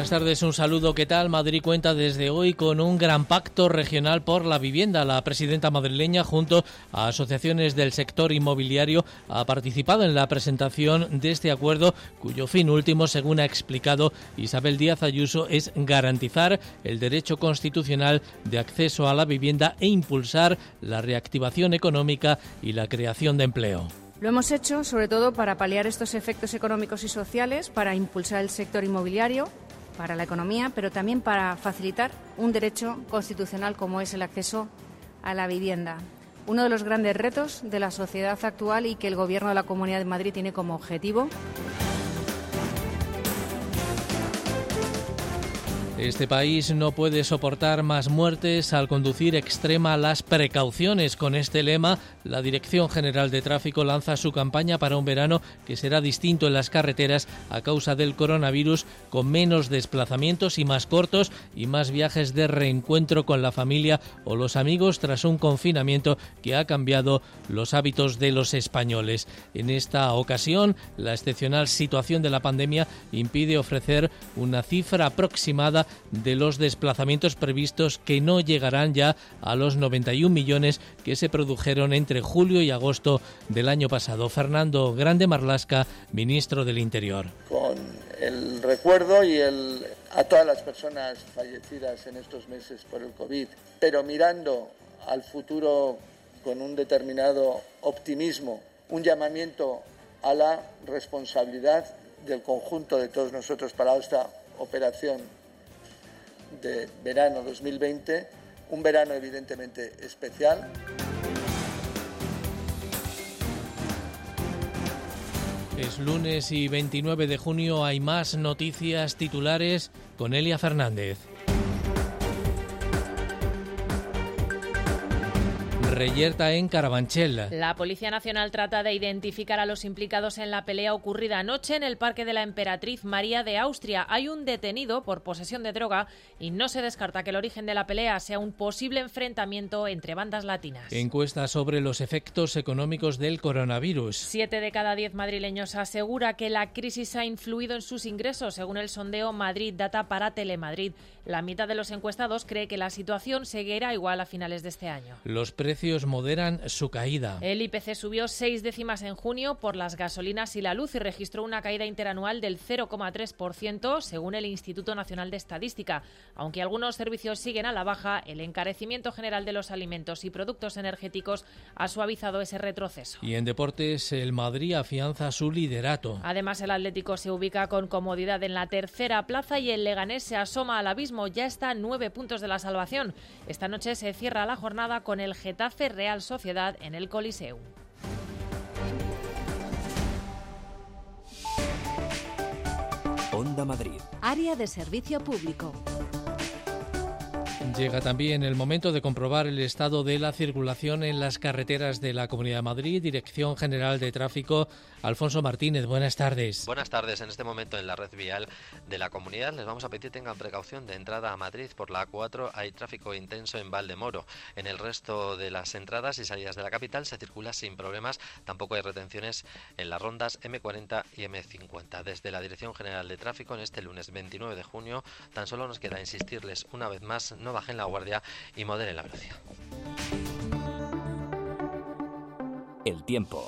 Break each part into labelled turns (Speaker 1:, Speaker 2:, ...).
Speaker 1: Buenas tardes, un saludo. ¿Qué tal? Madrid cuenta desde hoy con un gran pacto regional por la vivienda. La presidenta madrileña, junto a asociaciones del sector inmobiliario, ha participado en la presentación de este acuerdo, cuyo fin último, según ha explicado Isabel Díaz Ayuso, es garantizar el derecho constitucional de acceso a la vivienda e impulsar la reactivación económica y la creación de empleo.
Speaker 2: Lo hemos hecho sobre todo para paliar estos efectos económicos y sociales, para impulsar el sector inmobiliario, para la economía, pero también para facilitar un derecho constitucional como es el acceso a la vivienda. Uno de los grandes retos de la sociedad actual y que el Gobierno de la Comunidad de Madrid tiene como objetivo
Speaker 1: Este país no puede soportar más muertes al conducir extrema las precauciones. Con este lema, la Dirección General de Tráfico lanza su campaña para un verano que será distinto en las carreteras a causa del coronavirus, con menos desplazamientos y más cortos y más viajes de reencuentro con la familia o los amigos tras un confinamiento que ha cambiado los hábitos de los españoles. En esta ocasión, la excepcional situación de la pandemia impide ofrecer una cifra aproximada de los desplazamientos previstos que no llegarán ya a los 91 millones que se produjeron entre julio y agosto del año pasado. Fernando Grande Marlasca, ministro del Interior.
Speaker 3: Con el recuerdo y el a todas las personas fallecidas en estos meses por el COVID, pero mirando al futuro con un determinado optimismo, un llamamiento a la responsabilidad del conjunto de todos nosotros para esta operación de verano 2020, un verano evidentemente especial.
Speaker 1: Es lunes y 29 de junio, hay más noticias titulares con Elia Fernández. Reyerta en Carabanchel.
Speaker 4: La Policía Nacional trata de identificar a los implicados en la pelea ocurrida anoche en el Parque de la Emperatriz María de Austria. Hay un detenido por posesión de droga y no se descarta que el origen de la pelea sea un posible enfrentamiento entre bandas latinas.
Speaker 1: Encuesta sobre los efectos económicos del coronavirus.
Speaker 4: Siete de cada diez madrileños asegura que la crisis ha influido en sus ingresos, según el sondeo Madrid Data para Telemadrid. La mitad de los encuestados cree que la situación seguirá igual a finales de este año.
Speaker 1: Los precios moderan su caída.
Speaker 4: El IPC subió seis décimas en junio por las gasolinas y la luz y registró una caída interanual del 0,3% según el Instituto Nacional de Estadística. Aunque algunos servicios siguen a la baja, el encarecimiento general de los alimentos y productos energéticos ha suavizado ese retroceso.
Speaker 1: Y en deportes, el Madrid afianza su liderato.
Speaker 4: Además, el Atlético se ubica con comodidad en la tercera plaza y el Leganés se asoma al abismo. Ya está a nueve puntos de la salvación. Esta noche se cierra la jornada con el Getafe Real Sociedad en el Coliseum.
Speaker 5: Onda Madrid.
Speaker 6: Área de servicio público.
Speaker 1: Llega también el momento de comprobar el estado de la circulación en las carreteras de la Comunidad de Madrid. Dirección General de Tráfico, Alfonso Martínez. Buenas tardes.
Speaker 7: Buenas tardes. En este momento en la red vial de la comunidad les vamos a pedir tengan precaución de entrada a Madrid. Por la A4 hay tráfico intenso en Valdemoro. En el resto de las entradas y salidas de la capital se circula sin problemas. Tampoco hay retenciones en las rondas M40 y M50. Desde la Dirección General de Tráfico en este lunes 29 de junio tan solo nos queda insistirles una vez más no bajen la guardia y moderen la velocidad.
Speaker 5: El tiempo.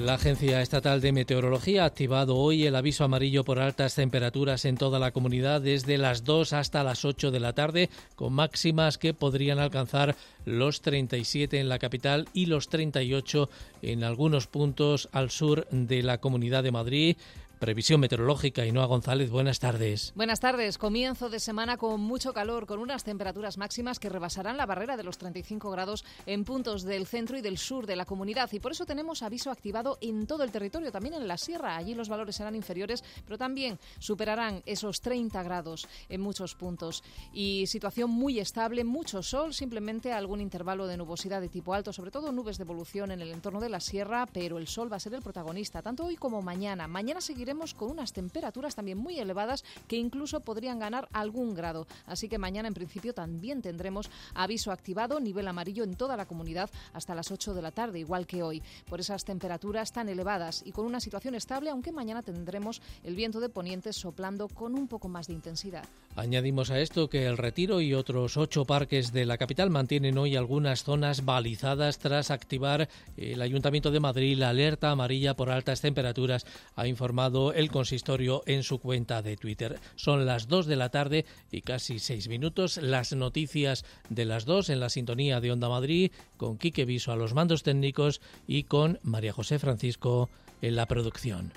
Speaker 1: La Agencia Estatal de Meteorología ha activado hoy el aviso amarillo por altas temperaturas en toda la comunidad desde las 2 hasta las 8 de la tarde, con máximas que podrían alcanzar los 37 en la capital y los 38 en algunos puntos al sur de la Comunidad de Madrid Previsión meteorológica. Inoa González, buenas tardes.
Speaker 8: Buenas tardes. Comienzo de semana con mucho calor, con unas temperaturas máximas que rebasarán la barrera de los 35 grados en puntos del centro y del sur de la comunidad. Y por eso tenemos aviso activado en todo el territorio, también en la sierra. Allí los valores serán inferiores, pero también superarán esos 30 grados en muchos puntos. Y situación muy estable, mucho sol, simplemente algún intervalo de nubosidad de tipo alto, sobre todo nubes de evolución en el entorno de la sierra, pero el sol va a ser el protagonista, tanto hoy como mañana. Mañana seguiremos con unas temperaturas también muy elevadas que incluso podrían ganar algún grado. Así que mañana en principio también tendremos aviso activado, nivel amarillo en toda la comunidad hasta las 8 de la tarde, igual que hoy, por esas temperaturas tan elevadas y con una situación estable, aunque mañana tendremos el viento de poniente soplando con un poco más de intensidad.
Speaker 1: Añadimos a esto que el Retiro y otros ocho parques de la capital mantienen hoy algunas zonas balizadas tras activar el Ayuntamiento de Madrid la alerta amarilla por altas temperaturas, ha informado el consistorio en su cuenta de Twitter. Son las dos de la tarde y casi seis minutos. Las noticias de las dos en la sintonía de Onda Madrid con Quique Viso a los mandos técnicos y con María José Francisco en la producción.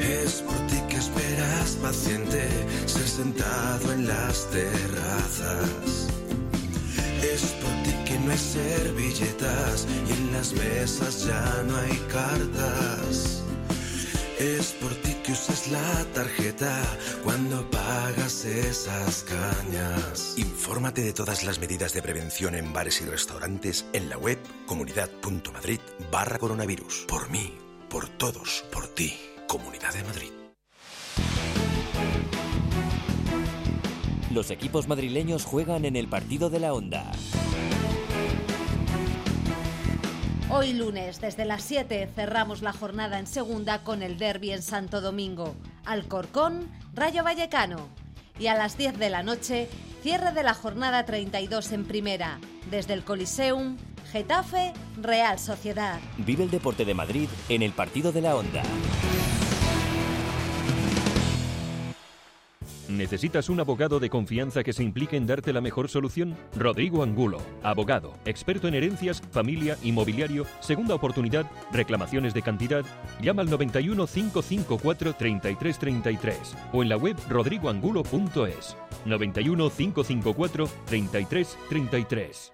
Speaker 9: Es por ti que esperas paciente, ser sentado en las terrazas. Hay servilletas y en las mesas ya no hay cartas. Es por ti que usas la tarjeta cuando pagas esas cañas. Infórmate de todas las medidas de prevención en bares y restaurantes en la web comunidad.madrid barra coronavirus. Por mí, por todos, por ti. Comunidad de Madrid.
Speaker 5: Los equipos madrileños juegan en el partido de la Onda.
Speaker 10: Hoy lunes, desde las 7, cerramos la jornada en segunda con el derby en Santo Domingo. Alcorcón, Rayo Vallecano. Y a las 10 de la noche, cierre de la jornada 32 en primera. Desde el Coliseum, Getafe, Real Sociedad.
Speaker 5: Vive el deporte de Madrid en el partido de la Onda.
Speaker 11: ¿Necesitas un abogado de confianza que se implique en darte la mejor solución? Rodrigo Angulo, abogado, experto en herencias, familia, inmobiliario, segunda oportunidad, reclamaciones de cantidad. Llama al 91 554 3333 o en la web rodrigoangulo.es. 91 554 3333.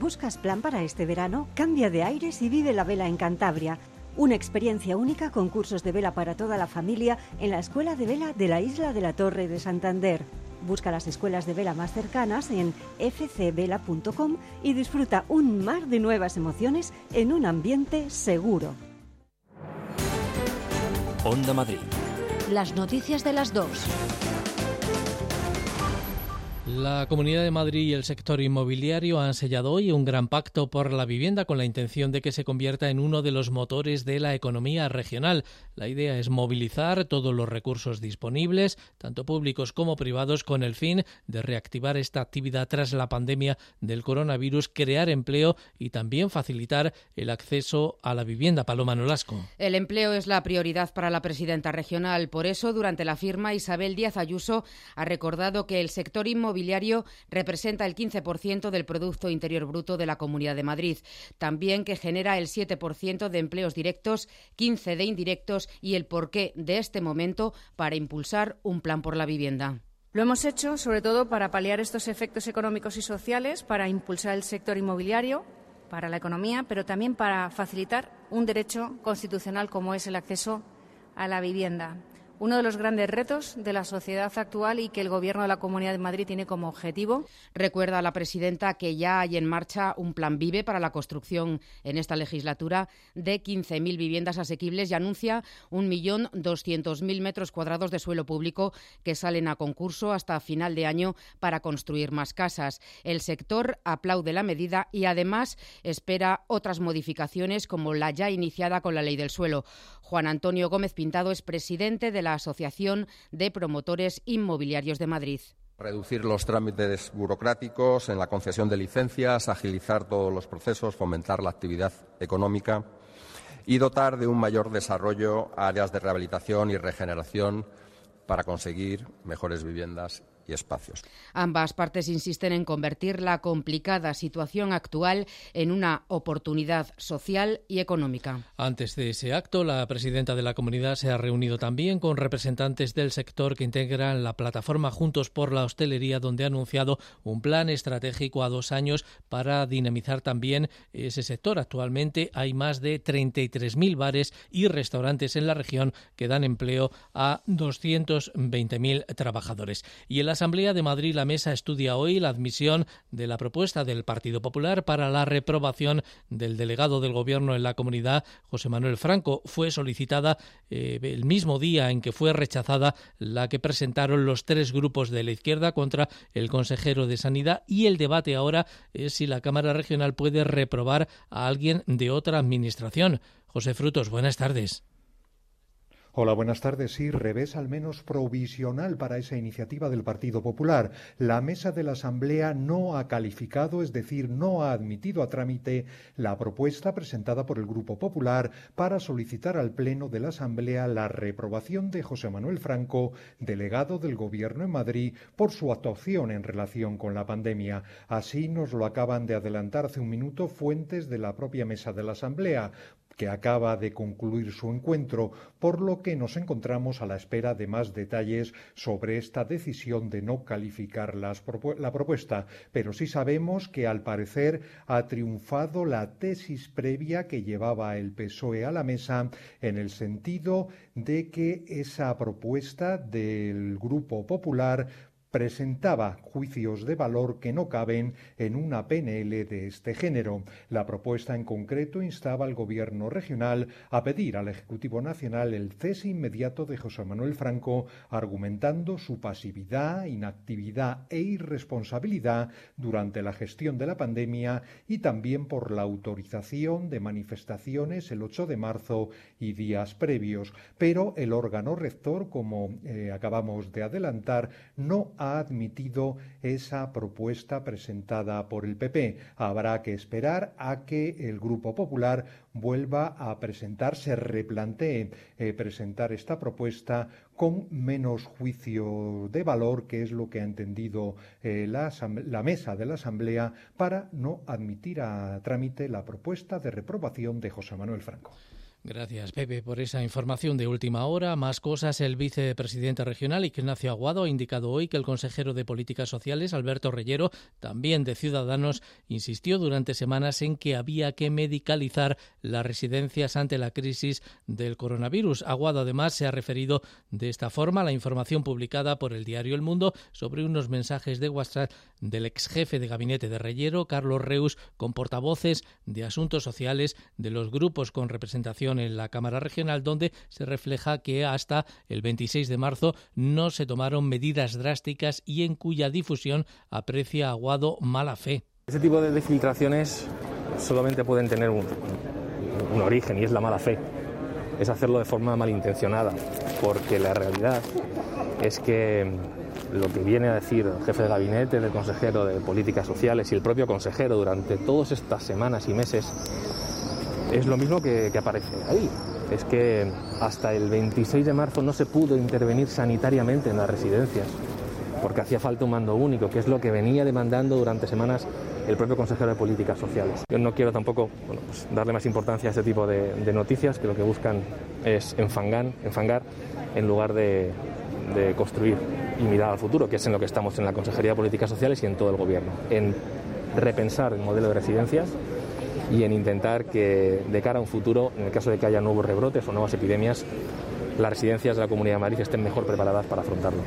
Speaker 12: ¿Buscas plan para este verano? Cambia de aires y vive la vela en Cantabria. Una experiencia única con cursos de vela para toda la familia en la Escuela de Vela de la Isla de la Torre de Santander. Busca las escuelas de vela más cercanas en fcvela.com y disfruta un mar de nuevas emociones en un ambiente seguro.
Speaker 5: Onda Madrid.
Speaker 10: Las noticias de las dos.
Speaker 1: La Comunidad de Madrid y el sector inmobiliario han sellado hoy un gran pacto por la vivienda con la intención de que se convierta en uno de los motores de la economía regional. La idea es movilizar todos los recursos disponibles, tanto públicos como privados, con el fin de reactivar esta actividad tras la pandemia del coronavirus, crear empleo y también facilitar el acceso a la vivienda. Paloma Nolasco.
Speaker 13: El empleo es la prioridad para la presidenta regional. Por eso, durante la firma, Isabel Díaz Ayuso ha recordado que el sector inmobiliario inmobiliario representa el 15% del Producto Interior Bruto de la Comunidad de Madrid. También que genera el 7% de empleos directos, 15% de indirectos y el porqué de este momento para impulsar un plan por la vivienda.
Speaker 2: Lo hemos hecho sobre todo para paliar estos efectos económicos y sociales, para impulsar el sector inmobiliario, para la economía, pero también para facilitar un derecho constitucional como es el acceso a la vivienda uno de los grandes retos de la sociedad actual y que el Gobierno de la Comunidad de Madrid tiene como objetivo.
Speaker 13: Recuerda a la presidenta que ya hay en marcha un plan Vive para la construcción en esta legislatura de 15.000 viviendas asequibles y anuncia 1.200.000 metros cuadrados de suelo público que salen a concurso hasta final de año para construir más casas. El sector aplaude la medida y además espera otras modificaciones como la ya iniciada con la ley del suelo. Juan Antonio Gómez Pintado es presidente de la Asociación de Promotores Inmobiliarios de Madrid.
Speaker 14: Reducir los trámites burocráticos en la concesión de licencias, agilizar todos los procesos, fomentar la actividad económica y dotar de un mayor desarrollo áreas de rehabilitación y regeneración para conseguir mejores viviendas y espacios.
Speaker 13: Ambas partes insisten en convertir la complicada situación actual en una oportunidad social y económica.
Speaker 1: Antes de ese acto, la presidenta de la comunidad se ha reunido también con representantes del sector que integran la plataforma Juntos por la Hostelería, donde ha anunciado un plan estratégico a dos años para dinamizar también ese sector. Actualmente hay más de 33.000 bares y restaurantes en la región que dan empleo a 220.000 trabajadores. Y en la Asamblea de Madrid la mesa estudia hoy la admisión de la propuesta del Partido Popular para la reprobación del delegado del Gobierno en la comunidad, José Manuel Franco. Fue solicitada eh, el mismo día en que fue rechazada la que presentaron los tres grupos de la izquierda contra el consejero de Sanidad y el debate ahora es si la Cámara Regional puede reprobar a alguien de otra administración. José Frutos, buenas tardes.
Speaker 15: Hola, buenas tardes. Sí, revés al menos provisional para esa iniciativa del Partido Popular. La mesa de la Asamblea no ha calificado, es decir, no ha admitido a trámite la propuesta presentada por el Grupo Popular para solicitar al Pleno de la Asamblea la reprobación de José Manuel Franco, delegado del Gobierno en Madrid, por su actuación en relación con la pandemia. Así nos lo acaban de adelantar hace un minuto fuentes de la propia mesa de la Asamblea que acaba de concluir su encuentro, por lo que nos encontramos a la espera de más detalles sobre esta decisión de no calificar la propuesta. Pero sí sabemos que al parecer ha triunfado la tesis previa que llevaba el PSOE a la mesa en el sentido de que esa propuesta del Grupo Popular presentaba juicios de valor que no caben en una PNL de este género. La propuesta en concreto instaba al Gobierno regional a pedir al Ejecutivo Nacional el cese inmediato de José Manuel Franco, argumentando su pasividad, inactividad e irresponsabilidad durante la gestión de la pandemia y también por la autorización de manifestaciones el 8 de marzo y días previos. Pero el órgano rector, como eh, acabamos de adelantar, no ha ha admitido esa propuesta presentada por el PP. Habrá que esperar a que el Grupo Popular vuelva a presentar, se replantee eh, presentar esta propuesta con menos juicio de valor, que es lo que ha entendido eh, la mesa de la Asamblea, para no admitir a trámite la propuesta de reprobación de José Manuel Franco.
Speaker 1: Gracias, Pepe, por esa información de última hora. Más cosas. El vicepresidente regional, Ignacio Aguado, ha indicado hoy que el consejero de Políticas Sociales, Alberto Reyero, también de Ciudadanos, insistió durante semanas en que había que medicalizar las residencias ante la crisis del coronavirus. Aguado, además, se ha referido de esta forma a la información publicada por el diario El Mundo sobre unos mensajes de WhatsApp del ex jefe de gabinete de Reyero, Carlos Reus, con portavoces de asuntos sociales de los grupos con representación en la Cámara Regional, donde se refleja que hasta el 26 de marzo no se tomaron medidas drásticas y en cuya difusión aprecia Aguado mala fe.
Speaker 16: Ese tipo de filtraciones solamente pueden tener un origen y es la mala fe. Es hacerlo de forma malintencionada, porque la realidad es que lo que viene a decir el jefe de gabinete, el consejero de Políticas Sociales y el propio consejero durante todas estas semanas y meses es lo mismo que, aparece ahí. Es que hasta el 26 de marzo no se pudo intervenir sanitariamente en las residencias, porque hacía falta un mando único, que es lo que venía demandando durante semanas el propio consejero de Políticas Sociales. Yo no quiero tampoco pues, darle más importancia a este tipo de, noticias, que lo que buscan es enfangar, enfangar en lugar de, de construir y mirar al futuro, que es en lo que estamos en la Consejería de Políticas Sociales y en todo el Gobierno, en repensar el modelo de residencias y en intentar que de cara a un futuro, en el caso de que haya nuevos rebrotes o nuevas epidemias, las residencias de la Comunidad de Madrid estén mejor preparadas para afrontarlo.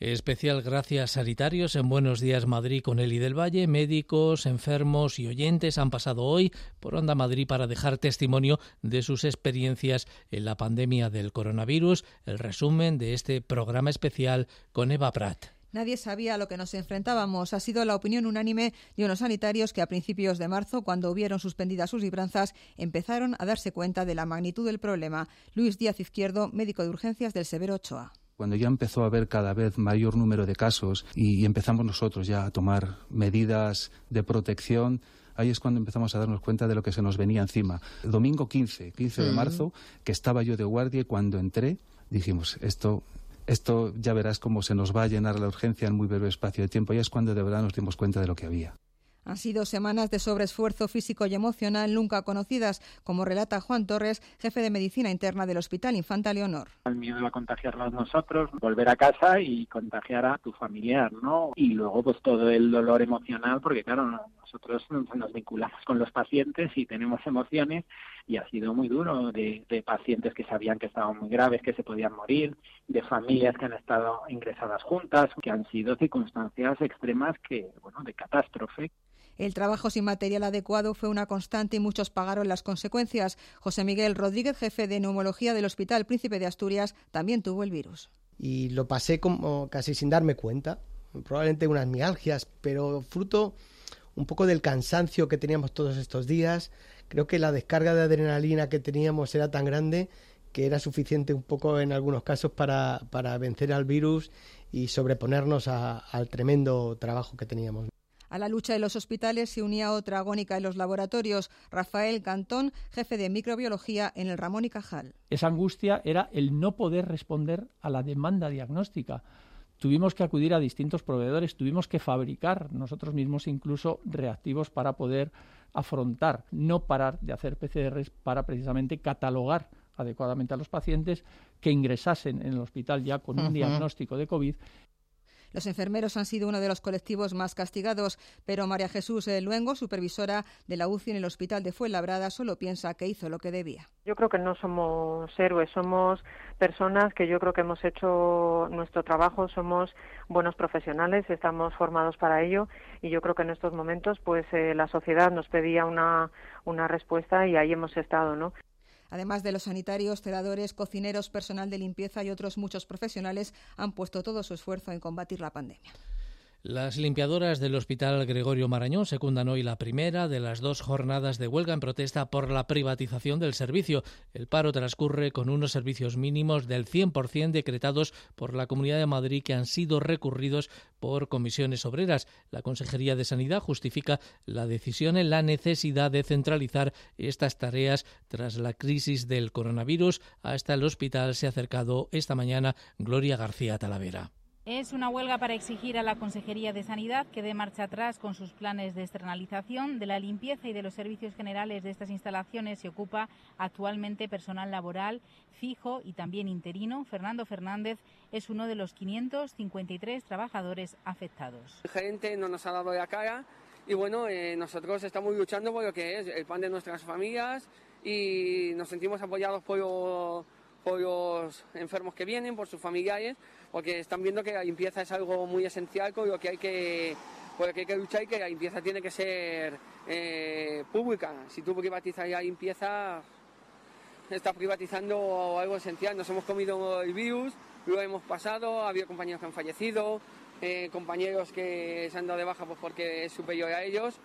Speaker 1: Especial gracias sanitarios en Buenos Días Madrid con Eli del Valle. Médicos, enfermos y oyentes han pasado hoy por Onda Madrid para dejar testimonio de sus experiencias en la pandemia del coronavirus. El resumen de este programa especial con Eva Prat.
Speaker 12: Nadie sabía a lo que nos enfrentábamos. Ha sido la opinión unánime de unos sanitarios que a principios de marzo, cuando hubieron suspendidas sus libranzas, empezaron a darse cuenta de la magnitud del problema. Luis Díaz Izquierdo, médico de urgencias del Severo Ochoa
Speaker 17: cuando ya empezó a haber cada vez mayor número de casos y empezamos nosotros ya a tomar medidas de protección, ahí es cuando empezamos a darnos cuenta de lo que se nos venía encima. El domingo 15, 15 de marzo, que estaba yo de guardia y cuando entré dijimos, esto esto ya verás cómo se nos va a llenar la urgencia en muy breve espacio de tiempo. Ya es cuando de verdad nos dimos cuenta de lo que había.
Speaker 12: Han sido semanas de sobreesfuerzo físico y emocional nunca conocidas, como relata Juan Torres, jefe de medicina interna del Hospital Infanta Leonor.
Speaker 18: El miedo a contagiarnos nosotros, volver a casa y contagiar a tu familiar, ¿no? Y luego pues todo el dolor emocional, porque claro, nosotros nos vinculamos con los pacientes y tenemos emociones y ha sido muy duro de, de, pacientes que sabían que estaban muy graves, que se podían morir, de familias que han estado ingresadas juntas, que han sido circunstancias extremas que, bueno, de catástrofe.
Speaker 12: El trabajo sin material adecuado fue una constante y muchos pagaron las consecuencias. José Miguel Rodríguez, jefe de neumología del Hospital Príncipe de Asturias, también tuvo el virus.
Speaker 19: Y lo pasé como casi sin darme cuenta, probablemente unas mialgias, pero fruto un poco del cansancio que teníamos todos estos días. Creo que la descarga de adrenalina que teníamos era tan grande que era suficiente un poco en algunos casos para, para vencer al virus y sobreponernos a, al tremendo trabajo que teníamos.
Speaker 12: A la lucha de los hospitales se unía otra agónica en los laboratorios, Rafael Cantón, jefe de microbiología en el Ramón y Cajal.
Speaker 20: Esa angustia era el no poder responder a la demanda diagnóstica. Tuvimos que acudir a distintos proveedores, tuvimos que fabricar nosotros mismos incluso reactivos para poder afrontar, no parar de hacer PCRs para precisamente catalogar adecuadamente a los pacientes que ingresasen en el hospital ya con un uh -huh. diagnóstico de COVID
Speaker 12: los enfermeros han sido uno de los colectivos más castigados, pero María Jesús Luengo, supervisora de la UCI en el Hospital de Fuenlabrada, solo piensa que hizo lo que debía.
Speaker 21: Yo creo que no somos héroes, somos personas que yo creo que hemos hecho nuestro trabajo, somos buenos profesionales, estamos formados para ello y yo creo que en estos momentos pues eh, la sociedad nos pedía una, una respuesta y ahí hemos estado, ¿no?
Speaker 12: Además de los sanitarios, celadores, cocineros, personal de limpieza y otros muchos profesionales han puesto todo su esfuerzo en combatir la pandemia.
Speaker 1: Las limpiadoras del Hospital Gregorio Marañón secundan hoy la primera de las dos jornadas de huelga en protesta por la privatización del servicio. El paro transcurre con unos servicios mínimos del 100% decretados por la Comunidad de Madrid que han sido recurridos por comisiones obreras. La Consejería de Sanidad justifica la decisión en la necesidad de centralizar estas tareas tras la crisis del coronavirus. Hasta el hospital se ha acercado esta mañana Gloria García Talavera.
Speaker 22: Es una huelga para exigir a la Consejería de Sanidad que dé marcha atrás con sus planes de externalización de la limpieza y de los servicios generales de estas instalaciones. Se ocupa actualmente personal laboral fijo y también interino. Fernando Fernández es uno de los 553 trabajadores afectados.
Speaker 23: El gerente no nos ha dado la cara y bueno, eh, nosotros estamos luchando por lo que es el pan de nuestras familias y nos sentimos apoyados por por los enfermos que vienen, por sus familiares porque están viendo que la limpieza es algo muy esencial con lo que hay que, luchar y que la limpieza tiene que ser eh, pública. Si tú privatizas la limpieza, estás privatizando algo esencial. Nos hemos comido el virus, lo hemos pasado, ha habido compañeros que han fallecido, eh, compañeros que se han dado de baja pues porque es superior a ellos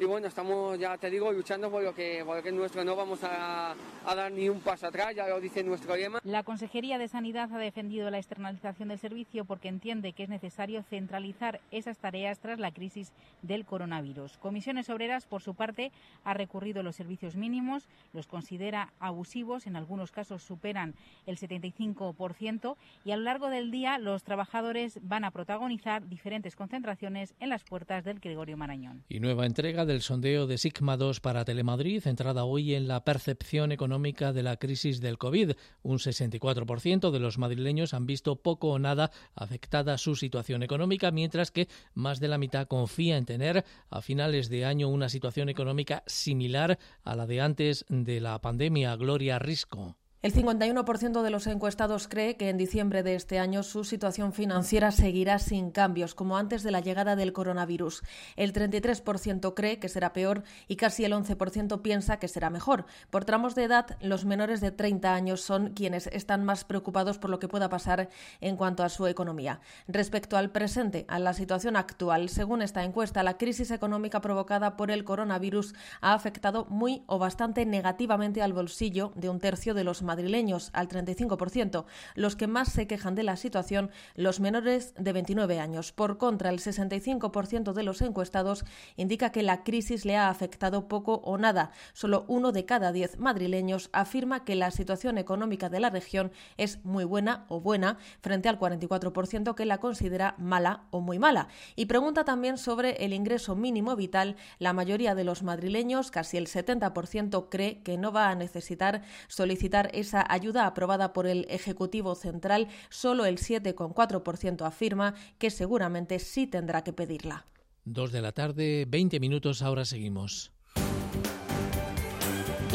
Speaker 23: y bueno, estamos, ya te digo, luchando por lo que, por lo que es nuestro. No vamos a, a, dar ni un paso atrás, ya lo dice nuestro lema.
Speaker 22: La Consejería de Sanidad ha defendido la externalización del servicio porque entiende que es necesario centralizar esas tareas tras la crisis del coronavirus. Comisiones Obreras, por su parte, ha recurrido los servicios mínimos, los considera abusivos, en algunos casos superan el 75% y a lo largo del día los trabajadores van a protagonizar diferentes concentraciones en las puertas del Gregorio Marañón.
Speaker 1: Y nueva entrega del sondeo de Sigma 2 para Telemadrid, centrada hoy en la percepción económica de la crisis del COVID. Un 64% de los madrileños han visto poco o nada afectada su situación económica, mientras que más de la mitad confía en tener a finales de año una situación económica similar a la de antes de la pandemia. Gloria Risco.
Speaker 24: El 51% de los encuestados cree que en diciembre de este año su situación financiera seguirá sin cambios, como antes de la llegada del coronavirus. El 33% cree que será peor y casi el 11% piensa que será mejor. Por tramos de edad, los menores de 30 años son quienes están más preocupados por lo que pueda pasar en cuanto a su economía. Respecto al presente, a la situación actual, según esta encuesta, la crisis económica provocada por el coronavirus ha afectado muy o bastante negativamente al bolsillo de un tercio de los madrileños, al 35%. Los que más se quejan de la situación, los menores de 29 años. Por contra, el 65% de los encuestados indica que la crisis le ha afectado poco o nada. Solo uno de cada diez madrileños afirma que la situación económica de la región es muy buena o buena, frente al 44% que la considera mala o muy mala. Y pregunta también sobre el ingreso mínimo vital. La mayoría de los madrileños, casi el 70%, cree que no va a necesitar solicitar esa ayuda aprobada por el Ejecutivo Central. Solo el 7,4% afirma que seguramente sí tendrá que pedirla.
Speaker 1: Dos de la tarde, 20 minutos, ahora seguimos.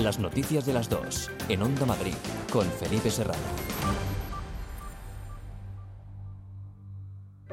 Speaker 5: Las noticias de las dos, en Onda Madrid, con Felipe Serrano.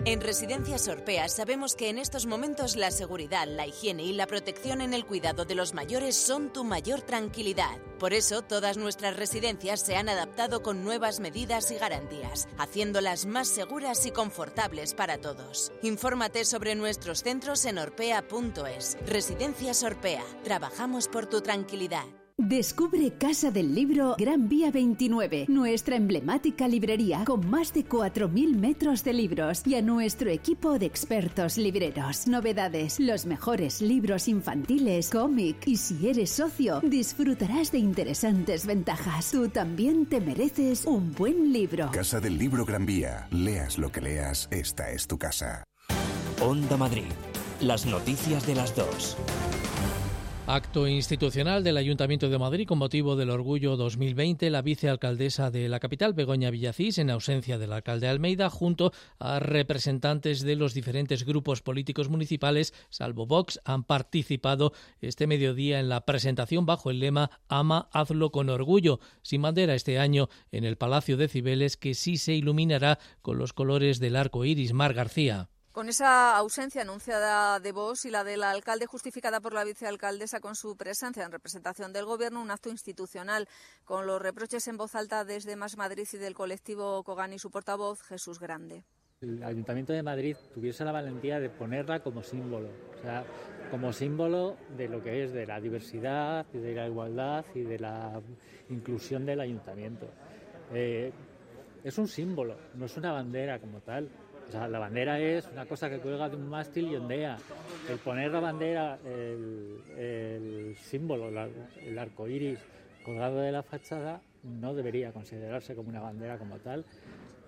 Speaker 25: En Residencias Orpea sabemos que en estos momentos la seguridad, la higiene y la protección en el cuidado de los mayores son tu mayor tranquilidad. Por eso todas nuestras residencias se han adaptado con nuevas medidas y garantías, haciéndolas más seguras y confortables para todos. Infórmate sobre nuestros centros en orpea.es. Residencias Orpea. Trabajamos por tu tranquilidad.
Speaker 26: Descubre Casa del Libro Gran Vía 29, nuestra emblemática librería con más de 4.000 metros de libros y a nuestro equipo de expertos libreros. Novedades, los mejores libros infantiles, cómic y si eres socio, disfrutarás de interesantes ventajas. Tú también te mereces un buen libro.
Speaker 27: Casa del Libro Gran Vía. Leas lo que leas, esta es tu casa.
Speaker 5: Onda Madrid. Las noticias de las dos.
Speaker 1: Acto institucional del Ayuntamiento de Madrid con motivo del Orgullo 2020. La vicealcaldesa de la capital, Begoña Villacís, en ausencia del alcalde Almeida, junto a representantes de los diferentes grupos políticos municipales, salvo Vox, han participado este mediodía en la presentación bajo el lema Ama, hazlo con orgullo, sin bandera este año en el Palacio de Cibeles, que sí se iluminará con los colores del arco iris. Mar García.
Speaker 28: Con esa ausencia anunciada de vos y la del alcalde justificada por la vicealcaldesa con su presencia en representación del Gobierno, un acto institucional con los reproches en voz alta desde Más Madrid y del colectivo Cogani y su portavoz, Jesús Grande.
Speaker 29: El Ayuntamiento de Madrid tuviese la valentía de ponerla como símbolo, o sea, como símbolo de lo que es de la diversidad y de la igualdad y de la inclusión del Ayuntamiento. Eh, es un símbolo, no es una bandera como tal. O sea, la bandera es una cosa que cuelga de un mástil y ondea. El poner la bandera, el, símbolo, el arco iris colgado de la fachada, no debería considerarse como una bandera como tal.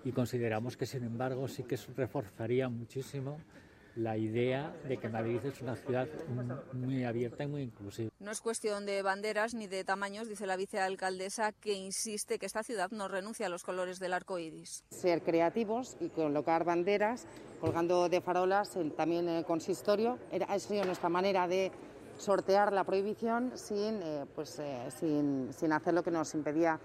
Speaker 29: Y consideramos que, sin embargo, sí que reforzaría muchísimo la idea de que Madrid es una ciudad muy abierta y muy inclusiva.
Speaker 28: No es cuestión de banderas ni de tamaños, dice la vicealcaldesa, que insiste que esta ciudad no renuncia a los colores del arco iris.
Speaker 30: Ser creativos y colocar banderas colgando de farolas también en el consistorio. Era, ha sido nuestra manera de sortear la prohibición sin, eh, pues, eh, sin, sin hacer lo que nos impedía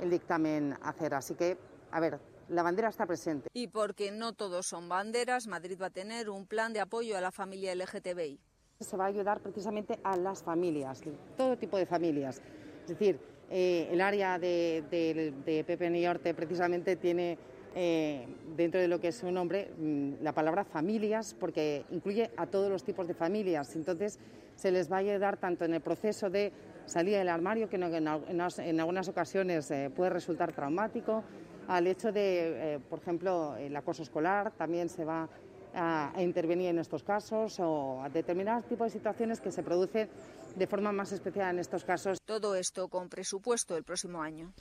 Speaker 30: el dictamen hacer. Así que, a ver, la bandera está presente.
Speaker 28: Y porque no todos son banderas, Madrid va a tener un plan de apoyo a la familia LGTBI.
Speaker 30: Se va a ayudar precisamente a las familias, todo tipo de familias. Es decir, eh, el área de, Pepe Niorte precisamente tiene eh, dentro de lo que es su nombre mm, la palabra familias porque incluye a todos los tipos de familias. Entonces se les va a ayudar tanto en el proceso de salida del armario, que en, algunas ocasiones eh, puede resultar traumático, al hecho de, eh, por ejemplo, el acoso escolar, también se va a, intervenir en estos casos o a determinados tipos de situaciones que se producen de forma más especial en estos casos.
Speaker 28: Todo esto con presupuesto el próximo año.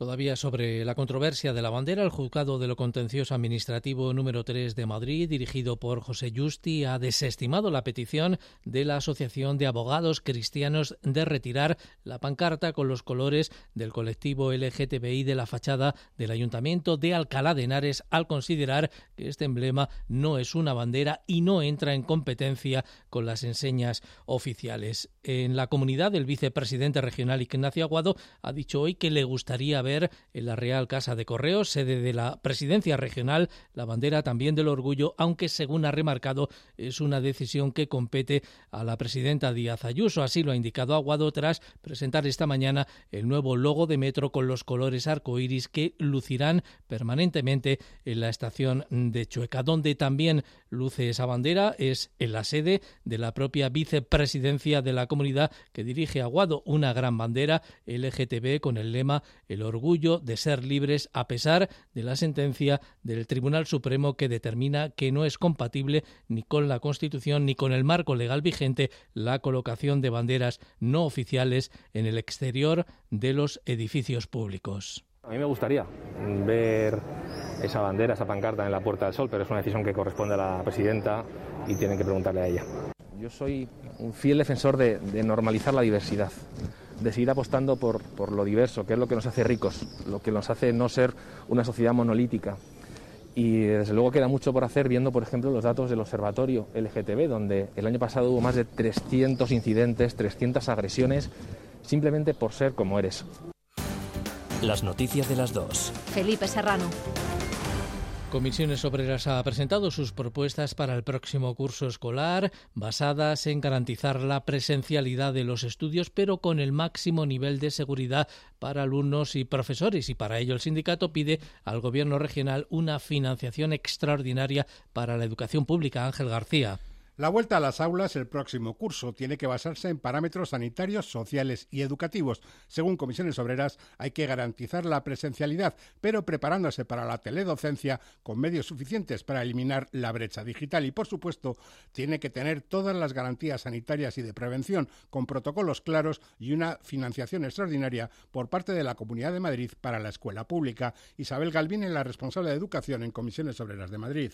Speaker 1: Todavía sobre la controversia de la bandera, el juzgado de lo contencioso administrativo número 3 de Madrid, dirigido por José Justi, ha desestimado la petición de la Asociación de Abogados Cristianos de retirar la pancarta con los colores del colectivo LGTBI de la fachada del Ayuntamiento de Alcalá de Henares al considerar que este emblema no es una bandera y no entra en competencia con las enseñas oficiales. En la comunidad, el vicepresidente regional Ignacio Aguado ha dicho hoy que le gustaría ver en la Real Casa de Correos, sede de la Presidencia Regional, la bandera también del orgullo, aunque según ha remarcado es una decisión que compete a la presidenta Díaz Ayuso. Así lo ha indicado Aguado tras presentar esta mañana el nuevo logo de metro con los colores arcoíris que lucirán permanentemente en la estación de Chueca, donde también luce esa bandera es en la sede de la propia vicepresidencia de la comunidad que dirige Aguado, una gran bandera LGTB con el lema El orgullo de ser libres a pesar de la sentencia del Tribunal Supremo que determina que no es compatible ni con la Constitución ni con el marco legal vigente la colocación de banderas no oficiales en el exterior de los edificios públicos.
Speaker 16: A mí me gustaría ver esa bandera, esa pancarta en la Puerta del Sol, pero es una decisión que corresponde a la presidenta y tienen que preguntarle a ella. Yo soy un fiel defensor de, normalizar la diversidad, de seguir apostando por, por lo diverso, que es lo que nos hace ricos, lo que nos hace no ser una sociedad monolítica. Y desde luego queda mucho por hacer viendo, por ejemplo, los datos del Observatorio LGTB, donde el año pasado hubo más de 300 incidentes, 300 agresiones, simplemente por ser como eres.
Speaker 5: Las noticias de las dos.
Speaker 6: Felipe Serrano.
Speaker 1: Comisiones Obreras ha presentado sus propuestas para el próximo curso escolar, basadas en garantizar la presencialidad de los estudios, pero con el máximo nivel de seguridad para alumnos y profesores. Y para ello el sindicato pide al Gobierno regional una financiación extraordinaria para la educación pública. Ángel García.
Speaker 31: La vuelta a las aulas el próximo curso tiene que basarse en parámetros sanitarios, sociales y educativos. Según comisiones obreras, hay que garantizar la presencialidad, pero preparándose para la teledocencia con medios suficientes para eliminar la brecha digital y, por supuesto, tiene que tener todas las garantías sanitarias y de prevención, con protocolos claros y una financiación extraordinaria por parte de la Comunidad de Madrid para la escuela pública. Isabel Galvín es la responsable de educación en comisiones obreras de Madrid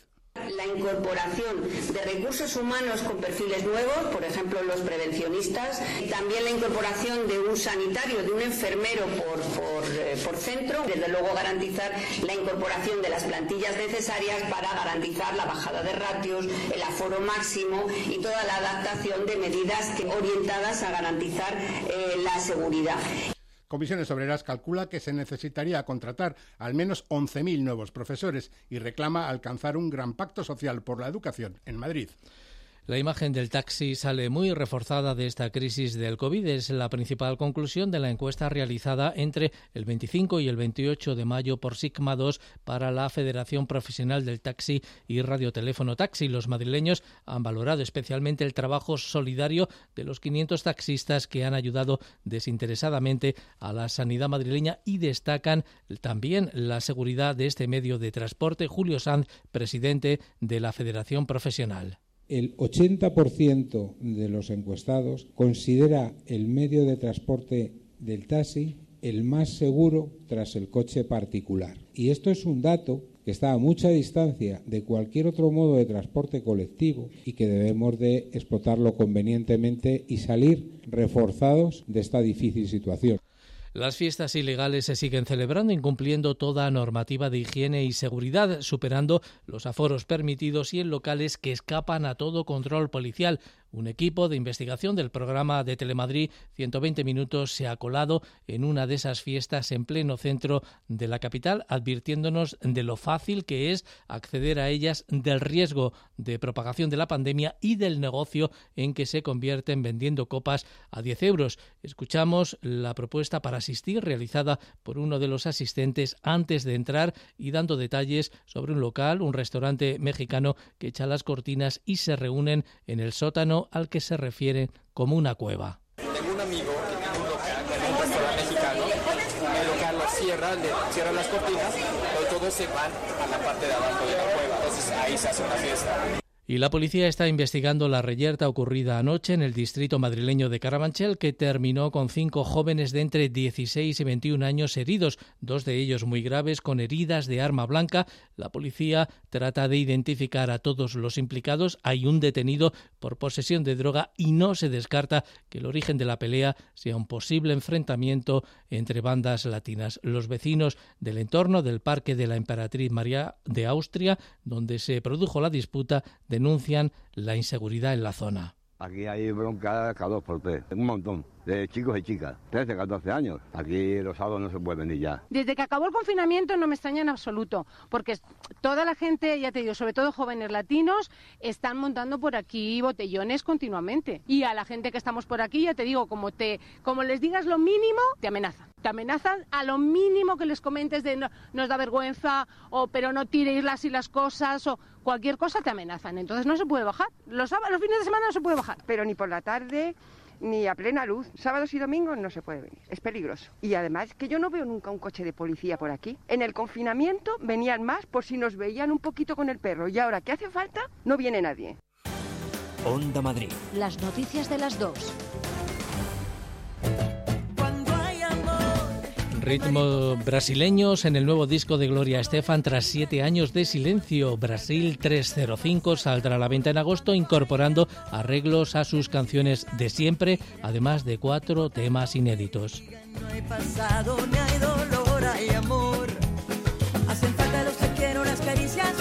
Speaker 25: la incorporación de recursos humanos con perfiles nuevos, por ejemplo los prevencionistas, también la incorporación de un sanitario, de un enfermero por, eh, por, centro, desde luego garantizar la incorporación de las plantillas necesarias para garantizar la bajada de ratios, el aforo máximo y toda la adaptación de medidas orientadas a garantizar eh, la seguridad.
Speaker 31: Comisiones Obreras calcula que se necesitaría contratar al menos 11.000 nuevos profesores y reclama alcanzar un gran pacto social por la educación en Madrid.
Speaker 1: La imagen del taxi sale muy reforzada de esta crisis del COVID. Es la principal conclusión de la encuesta realizada entre el 25 y el 28 de mayo por Sigma 2 para la Federación Profesional del Taxi y Radioteléfono Taxi. Los madrileños han valorado especialmente el trabajo solidario de los 500 taxistas que han ayudado desinteresadamente a la sanidad madrileña y destacan también la seguridad de este medio de transporte. Julio Sanz, presidente de la Federación Profesional
Speaker 32: el 80% de los encuestados considera el medio de transporte del taxi el más seguro tras el coche particular. Y esto es un dato que está a mucha distancia de cualquier otro modo de transporte colectivo y que debemos de explotarlo convenientemente y salir reforzados de esta difícil situación.
Speaker 1: Las fiestas ilegales se siguen celebrando incumpliendo toda normativa de higiene y seguridad, superando los aforos permitidos y en locales que escapan a todo control policial. Un equipo de investigación del programa de Telemadrid 120 Minutos se ha colado en una de esas fiestas en pleno centro de la capital, advirtiéndonos de lo fácil que es acceder a ellas, del riesgo de propagación de la pandemia y del negocio en que se convierten vendiendo copas a 10 euros. Escuchamos la propuesta para asistir realizada por uno de los asistentes antes de entrar y dando detalles sobre un local, un restaurante mexicano que echa las cortinas y se reúnen en el sótano al que se refiere como una cueva.
Speaker 33: Tengo un amigo que tiene un local, un restaurante mexicano, el local lo cierra, le cierra las cortinas, pero todos se van a la parte de abajo de la cueva, entonces ahí se hace una fiesta.
Speaker 1: Y la policía está investigando la reyerta ocurrida anoche en el distrito madrileño de Carabanchel, que terminó con cinco jóvenes de entre 16 y 21 años heridos, dos de ellos muy graves con heridas de arma blanca. La policía trata de identificar a todos los implicados. Hay un detenido por posesión de droga y no se descarta que el origen de la pelea sea un posible enfrentamiento entre bandas latinas. Los vecinos del entorno del Parque de la Emperatriz María de Austria, donde se produjo la disputa, denuncian la inseguridad en la zona.
Speaker 34: Aquí hay bronca cada dos por tres, un montón de chicos y chicas, 13, 14 años. Aquí los sábados no se puede venir ya.
Speaker 35: Desde que acabó el confinamiento no me extraña en absoluto, porque toda la gente, ya te digo, sobre todo jóvenes latinos, están montando por aquí botellones continuamente. Y a la gente que estamos por aquí, ya te digo, como, te, como les digas lo mínimo, te amenazan. Te amenazan a lo mínimo que les comentes de no, nos da vergüenza, o pero no tiréis las y las cosas, o cualquier cosa te amenazan. Entonces no se puede bajar. Los, los fines de semana no se puede bajar.
Speaker 36: Pero ni por la tarde ni a plena luz. Sábados y domingos no se puede venir, es peligroso. Y además que yo no veo nunca un coche de policía por aquí. En el confinamiento venían más por si nos veían un poquito con el perro y ahora que hace falta no viene nadie.
Speaker 5: Onda Madrid.
Speaker 6: Las noticias de las dos.
Speaker 1: Ritmos brasileños en el nuevo disco de Gloria Estefan tras siete años de silencio. Brasil 305 saldrá a la venta en agosto incorporando arreglos a sus canciones de siempre, además de cuatro temas inéditos.
Speaker 37: No hay pasado, ni hay dolor, hay amor. Hacen falta los quiero, las caricias,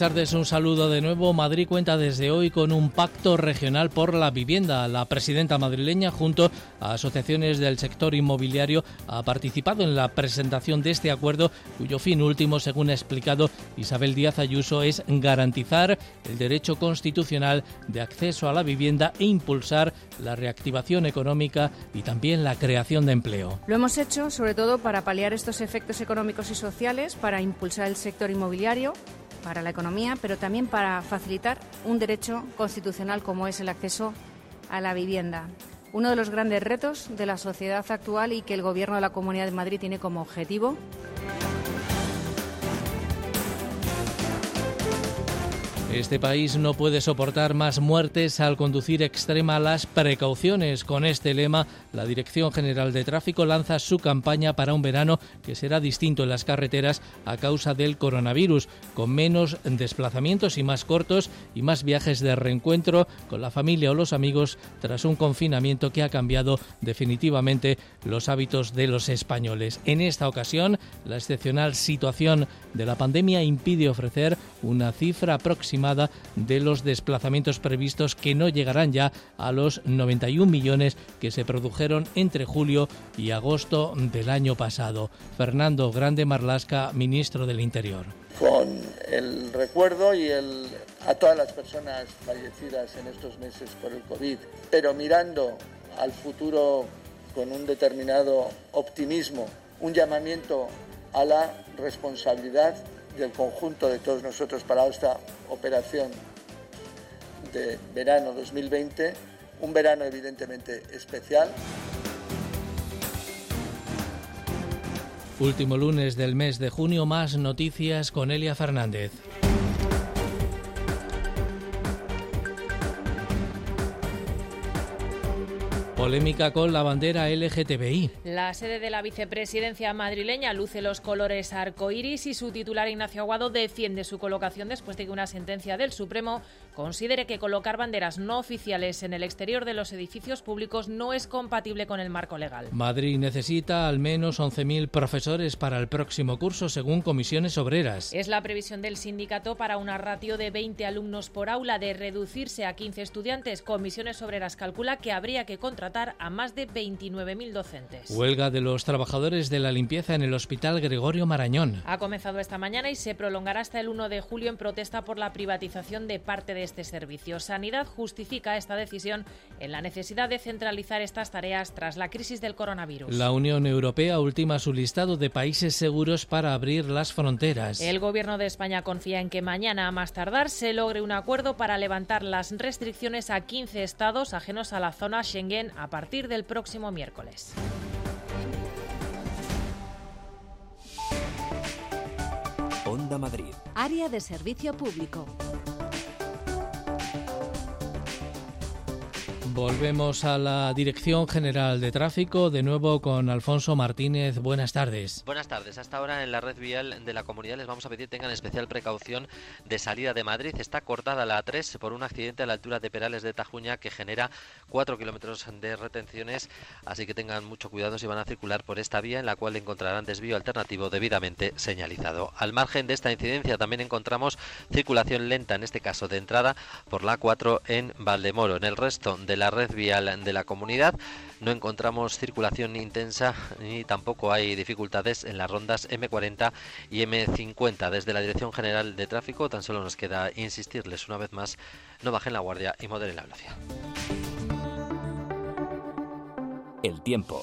Speaker 1: Tardes, un saludo de nuevo. Madrid cuenta desde hoy con un pacto regional por la vivienda. La presidenta madrileña, junto a asociaciones del sector inmobiliario, ha participado en la presentación de este acuerdo, cuyo fin último, según ha explicado Isabel Díaz Ayuso, es garantizar el derecho constitucional de acceso a la vivienda e impulsar la reactivación económica y también la creación de empleo.
Speaker 2: Lo hemos hecho sobre todo para paliar estos efectos económicos y sociales, para impulsar el sector inmobiliario para la economía, pero también para facilitar un derecho constitucional como es el acceso a la vivienda. Uno de los grandes retos de la sociedad actual y que el Gobierno de la Comunidad de Madrid tiene como objetivo
Speaker 1: Este país no puede soportar más muertes al conducir extrema las precauciones. Con este lema, la Dirección General de Tráfico lanza su campaña para un verano que será distinto en las carreteras a causa del coronavirus, con menos desplazamientos y más cortos y más viajes de reencuentro con la familia o los amigos tras un confinamiento que ha cambiado definitivamente los hábitos de los españoles. En esta ocasión, la excepcional situación de la pandemia impide ofrecer una cifra de los desplazamientos previstos que no llegarán ya a los 91 millones que se produjeron entre julio y agosto del año pasado. Fernando Grande Marlasca, ministro del Interior.
Speaker 3: Con el recuerdo y el, a todas las personas fallecidas en estos meses por el COVID, pero mirando al futuro con un determinado optimismo, un llamamiento a la responsabilidad del conjunto de todos nosotros para esta operación de verano 2020, un verano evidentemente especial.
Speaker 1: Último lunes del mes de junio, más noticias con Elia Fernández. Polémica con la bandera LGTBI.
Speaker 4: La sede de la vicepresidencia madrileña luce los colores arcoíris y su titular Ignacio Aguado defiende su colocación después de que una sentencia del Supremo considere que colocar banderas no oficiales en el exterior de los edificios públicos no es compatible con el marco legal.
Speaker 1: Madrid necesita al menos 11.000 profesores para el próximo curso, según comisiones obreras.
Speaker 4: Es la previsión del sindicato para una ratio de 20 alumnos por aula de reducirse a 15 estudiantes. Comisiones obreras calcula que habría que contratar a más de 29.000 docentes.
Speaker 1: Huelga de los trabajadores de la limpieza en el Hospital Gregorio Marañón.
Speaker 4: Ha comenzado esta mañana y se prolongará hasta el 1 de julio en protesta por la privatización de parte de este servicio. Sanidad justifica esta decisión en la necesidad de centralizar estas tareas tras la crisis del coronavirus.
Speaker 1: La Unión Europea ultima su listado de países seguros para abrir las fronteras.
Speaker 4: El Gobierno de España confía en que mañana, a más tardar, se logre un acuerdo para levantar las restricciones a 15 estados ajenos a la zona Schengen a partir del próximo miércoles.
Speaker 5: Onda Madrid.
Speaker 6: Área de servicio público.
Speaker 1: Volvemos a la Dirección General de Tráfico, de nuevo con Alfonso Martínez. Buenas tardes.
Speaker 7: Buenas tardes. Hasta ahora en la red vial de la comunidad les vamos a pedir tengan especial precaución de salida de Madrid. Está cortada la A3 por un accidente a la altura de Perales de Tajuña que genera 4 kilómetros de retenciones, así que tengan mucho cuidado si van a circular por esta vía en la cual encontrarán desvío alternativo debidamente señalizado. Al margen de esta incidencia también encontramos circulación lenta, en este caso de entrada por la A4 en Valdemoro. En el resto de la red vial de la comunidad no encontramos circulación intensa ni tampoco hay dificultades en las rondas M40 y M50. Desde la Dirección General de Tráfico tan solo nos queda insistirles una vez más, no bajen la guardia y moderen la velocidad.
Speaker 5: El tiempo.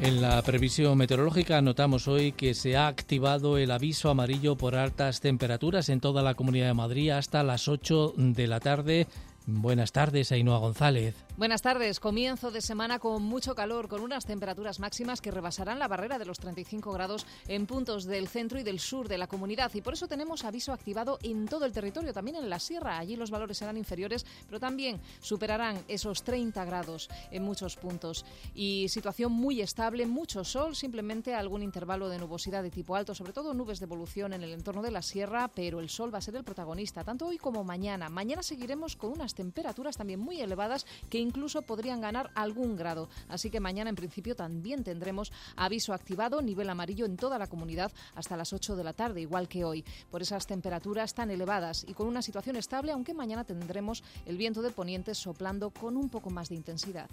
Speaker 1: En la previsión meteorológica notamos hoy que se ha activado el aviso amarillo por altas temperaturas en toda la Comunidad de Madrid hasta las 8 de la tarde. Buenas tardes, Ainhoa González.
Speaker 8: Buenas tardes. Comienzo de semana con mucho calor, con unas temperaturas máximas que rebasarán la barrera de los 35 grados en puntos del centro y del sur de la comunidad. Y por eso tenemos aviso activado en todo el territorio, también en la sierra. Allí los valores serán inferiores, pero también superarán esos 30 grados en muchos puntos. Y situación muy estable, mucho sol, simplemente algún intervalo de nubosidad de tipo alto, sobre todo nubes de evolución en el entorno de la sierra, pero el sol va a ser el protagonista, tanto hoy como mañana. Mañana seguiremos con unas temperaturas también muy elevadas que incluso podrían ganar algún grado. Así que mañana en principio también tendremos aviso activado, nivel amarillo en toda la comunidad hasta las 8 de la tarde, igual que hoy, por esas temperaturas tan elevadas y con una situación estable, aunque mañana tendremos el viento de poniente soplando con un poco más de intensidad.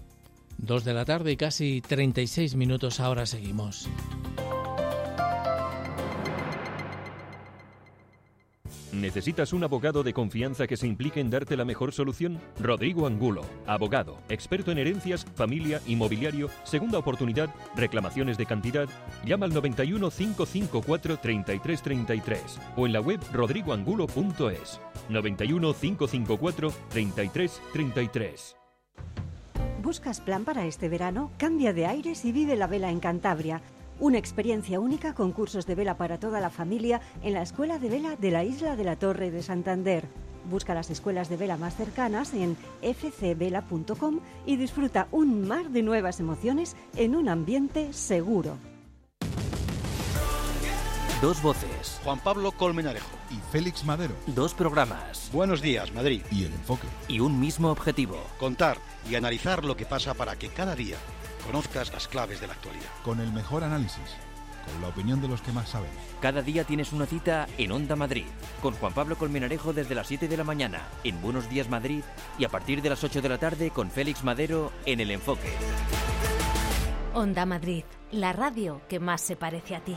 Speaker 1: Dos de la tarde y casi 36 minutos ahora seguimos.
Speaker 11: ¿Necesitas un abogado de confianza que se implique en darte la mejor solución? Rodrigo Angulo, abogado, experto en herencias, familia, inmobiliario, segunda oportunidad, reclamaciones de cantidad. Llama al 91 554 3333 o en la web rodrigoangulo.es. 91 554 3333.
Speaker 12: ¿Buscas plan para este verano? Cambia de aires y vive la vela en Cantabria. Una experiencia única con cursos de vela para toda la familia en la Escuela de Vela de la Isla de la Torre de Santander. Busca las escuelas de vela más cercanas en fcvela.com y disfruta un mar de nuevas emociones en un ambiente seguro.
Speaker 5: Dos voces.
Speaker 38: Juan Pablo Colmenarejo.
Speaker 39: Y Félix Madero.
Speaker 5: Dos programas.
Speaker 38: Buenos días, Madrid.
Speaker 39: Y el enfoque.
Speaker 5: Y un mismo objetivo.
Speaker 38: Contar y analizar lo que pasa para que cada día conozcas las claves de la actualidad.
Speaker 39: Con el mejor análisis, con la opinión de los que más saben.
Speaker 5: Cada día tienes una cita en Onda Madrid, con Juan Pablo Colmenarejo desde las 7 de la mañana en Buenos Días Madrid y a partir de las 8 de la tarde con Félix Madero en El Enfoque.
Speaker 6: Onda Madrid, la radio que más se parece a ti.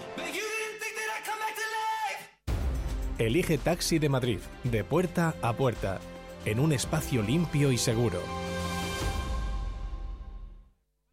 Speaker 40: Elige Taxi de Madrid, de puerta a puerta, en un espacio limpio y seguro.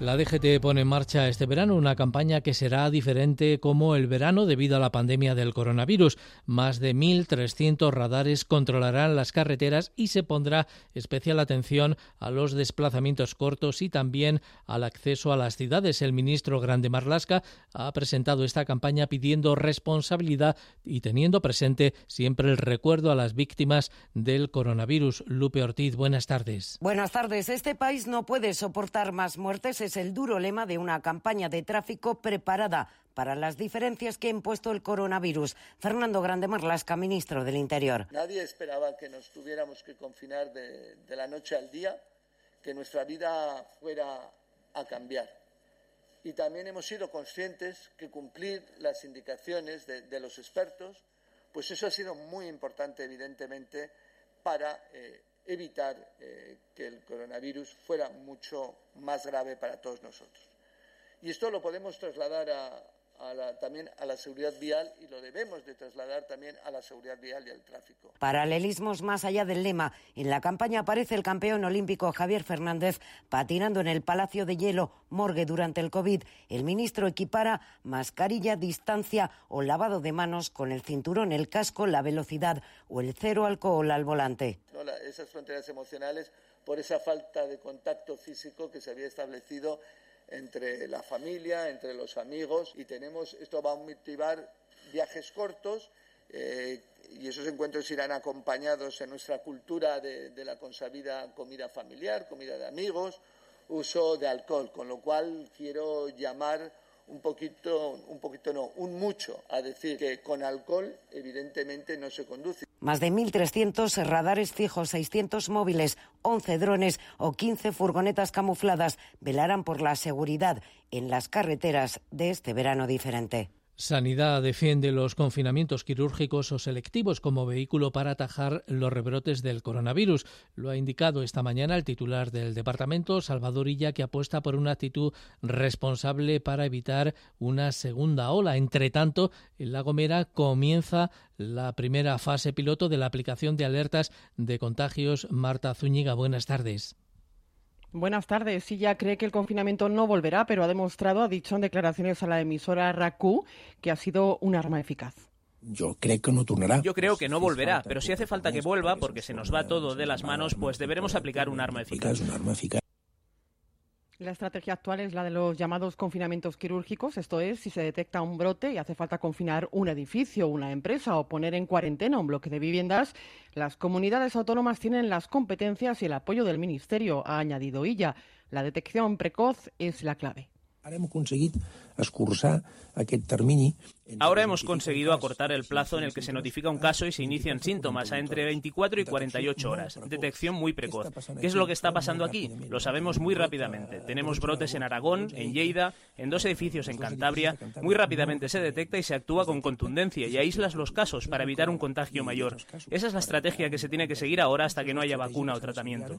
Speaker 1: La DGT pone en marcha este verano una campaña que será diferente como el verano debido a la pandemia del coronavirus. Más de 1.300 radares controlarán las carreteras y se pondrá especial atención a los desplazamientos cortos y también al acceso a las ciudades. El ministro Grande Marlasca ha presentado esta campaña pidiendo responsabilidad y teniendo presente siempre el recuerdo a las víctimas del coronavirus. Lupe Ortiz, buenas tardes.
Speaker 41: Buenas tardes. Este país no puede soportar más muertes es el duro lema de una campaña de tráfico preparada para las diferencias que ha impuesto el coronavirus. Fernando Grande Marlasca, ministro del Interior.
Speaker 3: Nadie esperaba que nos tuviéramos que confinar de, la noche al día, que nuestra vida fuera a cambiar. Y también hemos sido conscientes que cumplir las indicaciones de, de los expertos, pues eso ha sido muy importante, evidentemente, para eh, evitar eh, que el coronavirus fuera mucho más grave para todos nosotros. Y esto lo podemos trasladar a, también a la seguridad vial y lo debemos de trasladar también a la seguridad vial y al tráfico.
Speaker 41: Paralelismos más allá del lema. En la campaña aparece el campeón olímpico Javier Fernández patinando en el Palacio de Hielo, morgue durante el COVID. El ministro equipara mascarilla, distancia o lavado de manos con el cinturón, el casco, la velocidad o el cero alcohol al volante.
Speaker 3: esas fronteras emocionales por esa falta de contacto físico que se había establecido entre la familia, entre los amigos y tenemos, esto va a motivar viajes cortos eh, y esos encuentros irán acompañados en nuestra cultura de, de, la consabida comida familiar, comida de amigos, uso de alcohol, con lo cual quiero llamar un poquito, un poquito no, un mucho a decir que con alcohol evidentemente no se conduce.
Speaker 41: Más de 1.300 radares fijos, 600 móviles, 11 drones o 15 furgonetas camufladas velarán por la seguridad en las carreteras de este verano diferente.
Speaker 1: Sanidad defiende los confinamientos quirúrgicos o selectivos como vehículo para atajar los rebrotes del coronavirus. Lo ha indicado esta mañana el titular del departamento, Salvador Illa, que apuesta por una actitud responsable para evitar una segunda ola. Entre tanto, en La Gomera comienza la primera fase piloto de la aplicación de alertas de contagios. Marta Zúñiga, buenas tardes.
Speaker 42: Buenas tardes. Sí, ya cree que el confinamiento no volverá, pero ha demostrado, ha dicho en declaraciones a la emisora RACU, que ha sido un arma eficaz.
Speaker 43: Yo creo que no turnará.
Speaker 44: Yo creo que no volverá, pero si hace falta que vuelva, porque se nos va todo de las manos, pues deberemos aplicar un arma eficaz.
Speaker 43: Un arma eficaz.
Speaker 42: La estrategia actual es la de los llamados confinamientos quirúrgicos, esto es, si se detecta un brote y hace falta confinar un edificio, una empresa o poner en cuarentena un bloque de viviendas, las comunidades autónomas tienen las competencias y el apoyo del Ministerio, ha añadido ella. La detección precoz es la clave.
Speaker 44: Ahora hemos conseguido acortar el plazo en el que se notifica un caso y se inician síntomas a entre 24 y 48 horas. Detección muy precoz. ¿Qué es lo que está pasando aquí? Lo sabemos muy rápidamente. Tenemos brotes en Aragón, en Lleida, en dos edificios en Cantabria. Muy rápidamente se detecta y se actúa con contundencia y aíslas los casos para evitar un contagio mayor. Esa es la estrategia que se tiene que seguir ahora hasta que no haya vacuna o tratamiento.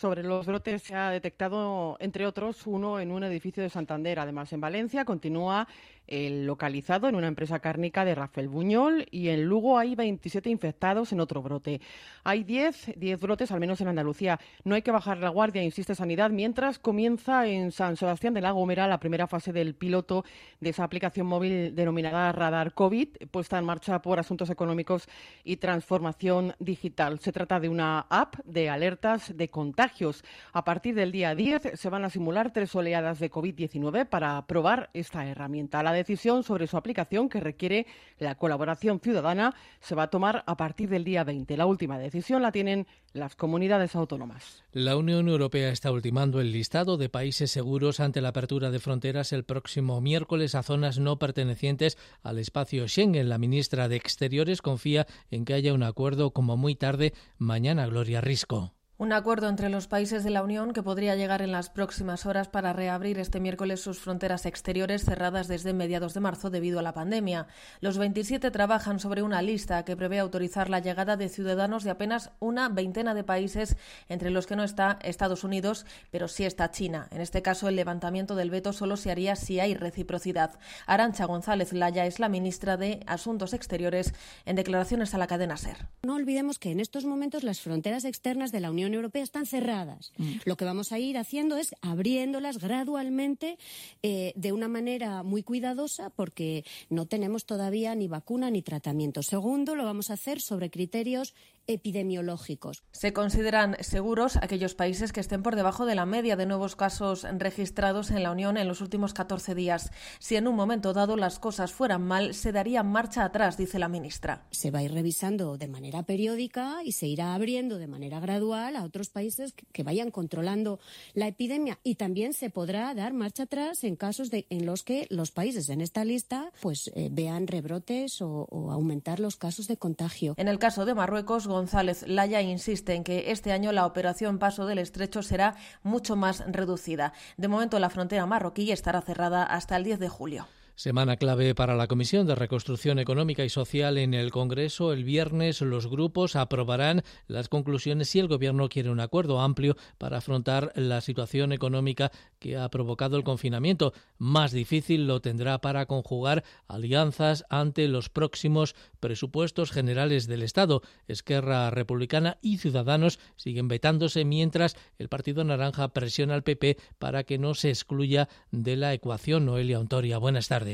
Speaker 42: Sobre los brotes se ha detectado, entre otros, uno en un edificio de Santander. Además, en Valencia continúa el localizado en una empresa cárnica de Rafael Buñol y en Lugo hay 27 infectados en otro brote. Hay 10, 10 brotes, al menos en Andalucía. No hay que bajar la guardia, insiste Sanidad, mientras comienza en San Sebastián de la Gomera la primera fase del piloto de esa aplicación móvil denominada Radar COVID, puesta en marcha por Asuntos Económicos y Transformación Digital. Se trata de una app de alertas de contagios. A partir del día 10 se van a simular tres oleadas de COVID-19 para probar esta herramienta. La decisión sobre su aplicación, que requiere la colaboración ciudadana, se va a tomar a partir del día 20. La última decisión la tienen las comunidades autónomas.
Speaker 1: La Unión Europea está ultimando el listado de países seguros ante la apertura de fronteras el próximo miércoles a zonas no pertenecientes al espacio Schengen. La ministra de Exteriores confía en que haya un acuerdo como muy tarde mañana, Gloria Risco.
Speaker 24: Un acuerdo entre los países de la Unión que podría llegar en las próximas horas para reabrir este miércoles sus fronteras exteriores cerradas desde mediados de marzo debido a la pandemia. Los 27 trabajan sobre una lista que prevé autorizar la llegada de ciudadanos de apenas una veintena de países, entre los que no está Estados Unidos, pero sí está China. En este caso, el levantamiento del veto solo se haría si hay reciprocidad. Arancha González Laya es la ministra de Asuntos Exteriores en declaraciones a la cadena SER.
Speaker 32: No olvidemos que en estos momentos las fronteras externas de la Unión Europea están cerradas. Mm. Lo que vamos a ir haciendo es abriéndolas gradualmente eh, de una manera muy cuidadosa porque no tenemos todavía ni vacuna ni tratamiento. Segundo, lo vamos a hacer sobre criterios epidemiológicos.
Speaker 24: Se consideran seguros aquellos países que estén por debajo de la media de nuevos casos registrados en la Unión en los últimos 14 días. Si en un momento dado las cosas fueran mal, se daría marcha atrás, dice la ministra.
Speaker 32: Se va a ir revisando de manera periódica y se irá abriendo de manera gradual a otros países que vayan controlando la epidemia y también se podrá dar marcha atrás en casos de, en los que los países en esta lista pues eh, vean rebrotes o, o aumentar los casos de contagio.
Speaker 24: En el caso de Marruecos, González Laya insiste en que este año la operación Paso del Estrecho será mucho más reducida. De momento, la frontera marroquí estará cerrada hasta el 10 de julio.
Speaker 1: Semana clave para la Comisión de Reconstrucción Económica y Social en el Congreso. El viernes los grupos aprobarán las conclusiones si el Gobierno quiere un acuerdo amplio para afrontar la situación económica que ha provocado el confinamiento. Más difícil lo tendrá para conjugar alianzas ante los próximos presupuestos generales del Estado. Esquerra Republicana y Ciudadanos siguen vetándose mientras el Partido Naranja presiona al PP para que no se excluya de la ecuación. Noelia Ontoria, buenas tardes.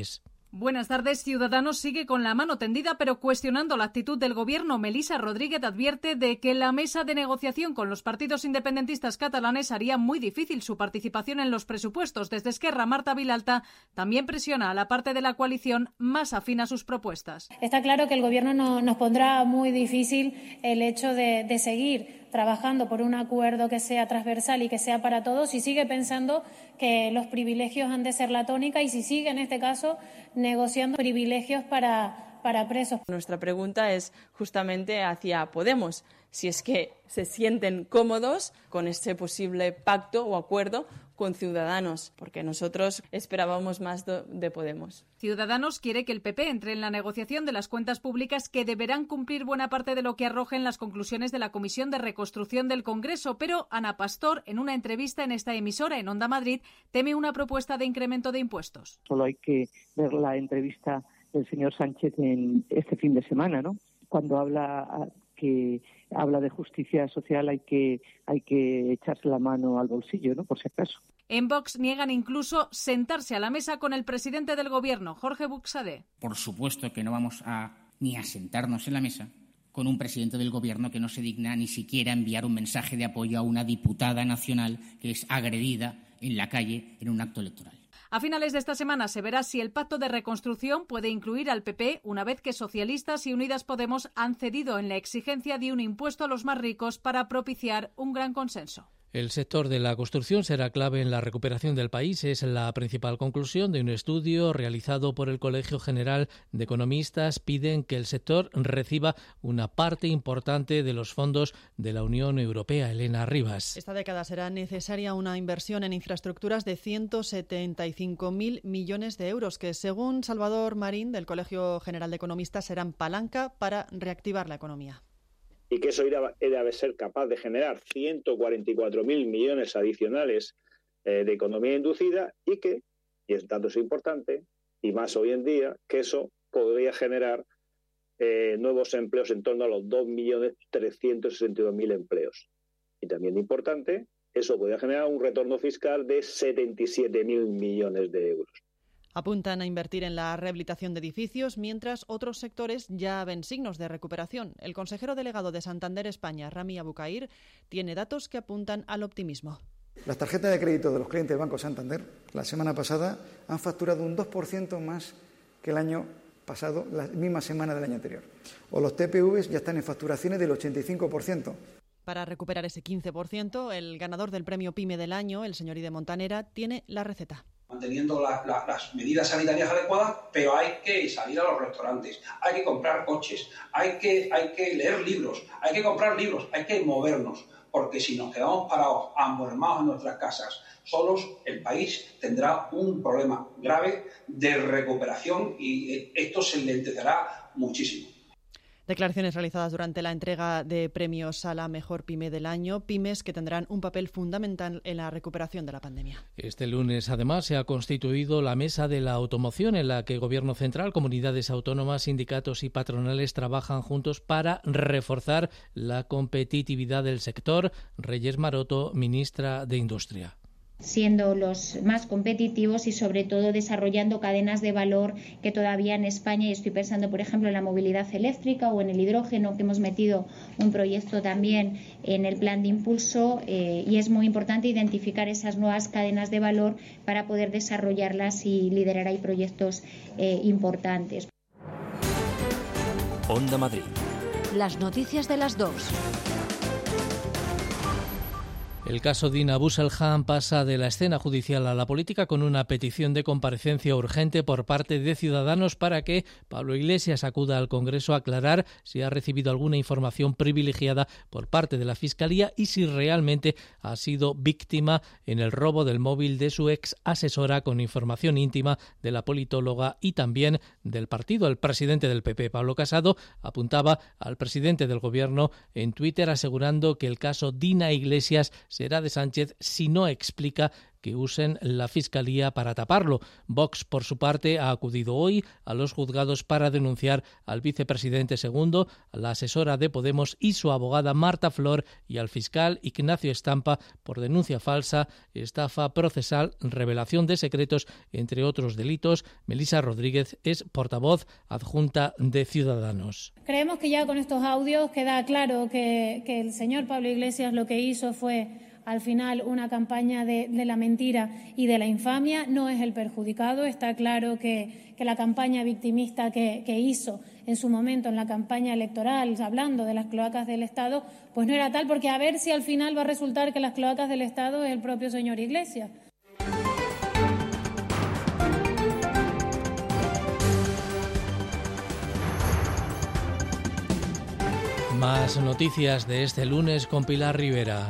Speaker 45: Buenas tardes. Ciudadanos sigue con la mano tendida, pero cuestionando la actitud del gobierno. Melisa Rodríguez advierte de que la mesa de negociación con los partidos independentistas catalanes haría muy difícil su participación en los presupuestos. Desde Esquerra, Marta Vilalta también presiona a la parte de la coalición más afín a sus propuestas.
Speaker 46: Está claro que el gobierno no, nos pondrá muy difícil el hecho de, de seguir trabajando por un acuerdo que sea transversal y que sea para todos, si sigue pensando que los privilegios han de ser la tónica y si sigue, en este caso, negociando privilegios para, para presos.
Speaker 36: Nuestra pregunta es justamente hacia Podemos, si es que se sienten cómodos con este posible pacto o acuerdo con Ciudadanos, porque nosotros esperábamos más de Podemos.
Speaker 45: Ciudadanos quiere que el PP entre en la negociación de las cuentas públicas que deberán cumplir buena parte de lo que arrojen las conclusiones de la Comisión de Reconstrucción del Congreso, pero Ana Pastor, en una entrevista en esta emisora en Onda Madrid, teme una propuesta de incremento de impuestos.
Speaker 47: Solo hay que ver la entrevista del señor Sánchez en este fin de semana, ¿no? Cuando habla que habla de justicia social hay que hay que echarse la mano al bolsillo, ¿no? Por si acaso.
Speaker 45: En Vox niegan incluso sentarse a la mesa con el presidente del gobierno, Jorge Buxade.
Speaker 48: Por supuesto que no vamos a ni a sentarnos en la mesa con un presidente del gobierno que no se digna ni siquiera enviar un mensaje de apoyo a una diputada nacional que es agredida en la calle en un acto electoral.
Speaker 45: A finales de esta semana se verá si el pacto de reconstrucción puede incluir al PP una vez que socialistas y Unidas Podemos han cedido en la exigencia de un impuesto a los más ricos para propiciar un gran consenso.
Speaker 1: El sector de la construcción será clave en la recuperación del país. Es la principal conclusión de un estudio realizado por el Colegio General de Economistas. Piden que el sector reciba una parte importante de los fondos de la Unión Europea. Elena Rivas.
Speaker 49: Esta década será necesaria una inversión en infraestructuras de 175.000 millones de euros, que según Salvador Marín del Colegio General de Economistas serán palanca para reactivar la economía
Speaker 50: y que eso debe ser capaz de generar 144.000 millones adicionales eh, de economía inducida y que, y es dato es importante, y más hoy en día, que eso podría generar eh, nuevos empleos en torno a los 2.362.000 empleos. Y también importante, eso podría generar un retorno fiscal de 77.000 millones de euros.
Speaker 49: Apuntan a invertir en la rehabilitación de edificios, mientras otros sectores ya ven signos de recuperación. El consejero delegado de Santander España, Rami Abucair, tiene datos que apuntan al optimismo.
Speaker 51: Las tarjetas de crédito de los clientes del Banco Santander la semana pasada han facturado un 2% más que el año pasado, la misma semana del año anterior. O los TPVs ya están en facturaciones del 85%.
Speaker 49: Para recuperar ese 15%, el ganador del premio PYME del año, el señor Ide Montanera, tiene la receta
Speaker 32: manteniendo las medidas sanitarias adecuadas, pero hay que salir a los restaurantes, hay que comprar coches, hay que, hay que leer libros, hay que comprar libros, hay que movernos, porque si nos quedamos parados, amormados en nuestras casas, solos, el país tendrá un problema grave de recuperación y esto se lentecerá muchísimo.
Speaker 49: Declaraciones realizadas durante la entrega de premios a la mejor pyme del año, pymes que tendrán un papel fundamental en la recuperación de la pandemia.
Speaker 1: Este lunes, además, se ha constituido la Mesa de la Automoción, en la que Gobierno Central, comunidades autónomas, sindicatos y patronales trabajan juntos para reforzar la competitividad del sector. Reyes Maroto, ministra de Industria
Speaker 52: siendo los más competitivos y sobre todo desarrollando cadenas de valor que todavía en España, y estoy pensando por ejemplo en la movilidad eléctrica o en el hidrógeno, que hemos metido un proyecto también en el plan de impulso eh, y es muy importante identificar esas nuevas cadenas de valor para poder desarrollarlas y liderar ahí proyectos eh, importantes.
Speaker 5: Onda Madrid.
Speaker 6: Las noticias de las dos.
Speaker 1: El caso Dina Busselham pasa de la escena judicial a la política con una petición de comparecencia urgente por parte de ciudadanos para que Pablo Iglesias acuda al Congreso a aclarar si ha recibido alguna información privilegiada por parte de la Fiscalía y si realmente ha sido víctima en el robo del móvil de su ex asesora con información íntima de la politóloga y también del partido. El presidente del PP, Pablo Casado, apuntaba al presidente del Gobierno en Twitter asegurando que el caso Dina Iglesias será de Sánchez si no explica que usen la Fiscalía para taparlo. Vox, por su parte, ha acudido hoy a los juzgados para denunciar al vicepresidente segundo, a la asesora de Podemos y su abogada Marta Flor y al fiscal Ignacio Estampa por denuncia falsa, estafa procesal, revelación de secretos, entre otros delitos. Melisa Rodríguez es portavoz adjunta de Ciudadanos.
Speaker 53: Creemos que ya con estos audios queda claro que, que el señor Pablo Iglesias lo que hizo fue al final una campaña de, la mentira y de la infamia, no es el perjudicado. Está claro que, la campaña victimista que, hizo en su momento en la campaña electoral, hablando de las cloacas del Estado, pues no era tal, porque a ver si al final va a resultar que las cloacas del Estado es el propio señor Iglesias.
Speaker 1: Más noticias de este lunes con Pilar Rivera.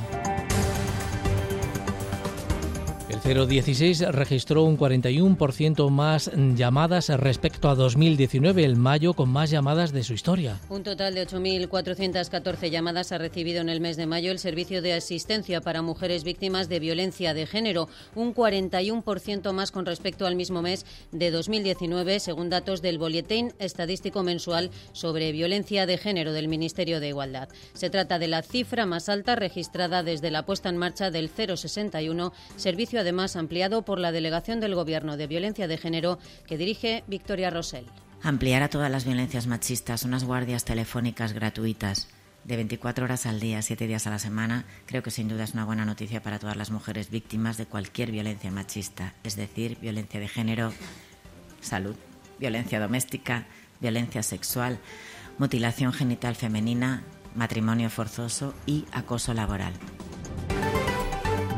Speaker 1: 016 registró un 41% más llamadas respecto a 2019, el mayo con más llamadas de su historia.
Speaker 54: Un total de 8.414 llamadas ha recibido en el mes de mayo el Servicio de Asistencia para Mujeres Víctimas de Violencia de Género, un 41% más con respecto al mismo mes de 2019, según datos del Boletín Estadístico Mensual sobre Violencia de Género del Ministerio de Igualdad. Se trata de la cifra más alta registrada desde la puesta en marcha del 061, servicio además más ampliado por la Delegación del Gobierno de Violencia de Género que dirige Victoria Rosell.
Speaker 55: Ampliar a todas las violencias machistas unas guardias telefónicas gratuitas de 24 horas al día, 7 días a la semana, creo que sin duda es una buena noticia para todas las mujeres víctimas de cualquier violencia machista, es decir, violencia de género, salud, violencia doméstica, violencia sexual, mutilación genital femenina, matrimonio forzoso y acoso laboral.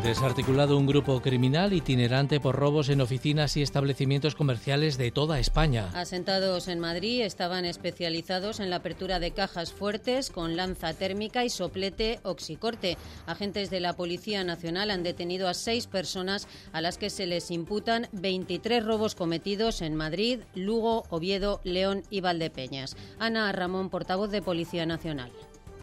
Speaker 1: Desarticulado un grupo criminal itinerante por robos en oficinas y establecimientos comerciales de toda España.
Speaker 54: Asentados en Madrid, estaban especializados en la apertura de cajas fuertes con lanza térmica y soplete oxicorte. Agentes de la Policía Nacional han detenido a seis personas a las que se les imputan 23 robos cometidos en Madrid, Lugo, Oviedo, León y Valdepeñas. Ana Ramón, portavoz de Policía Nacional.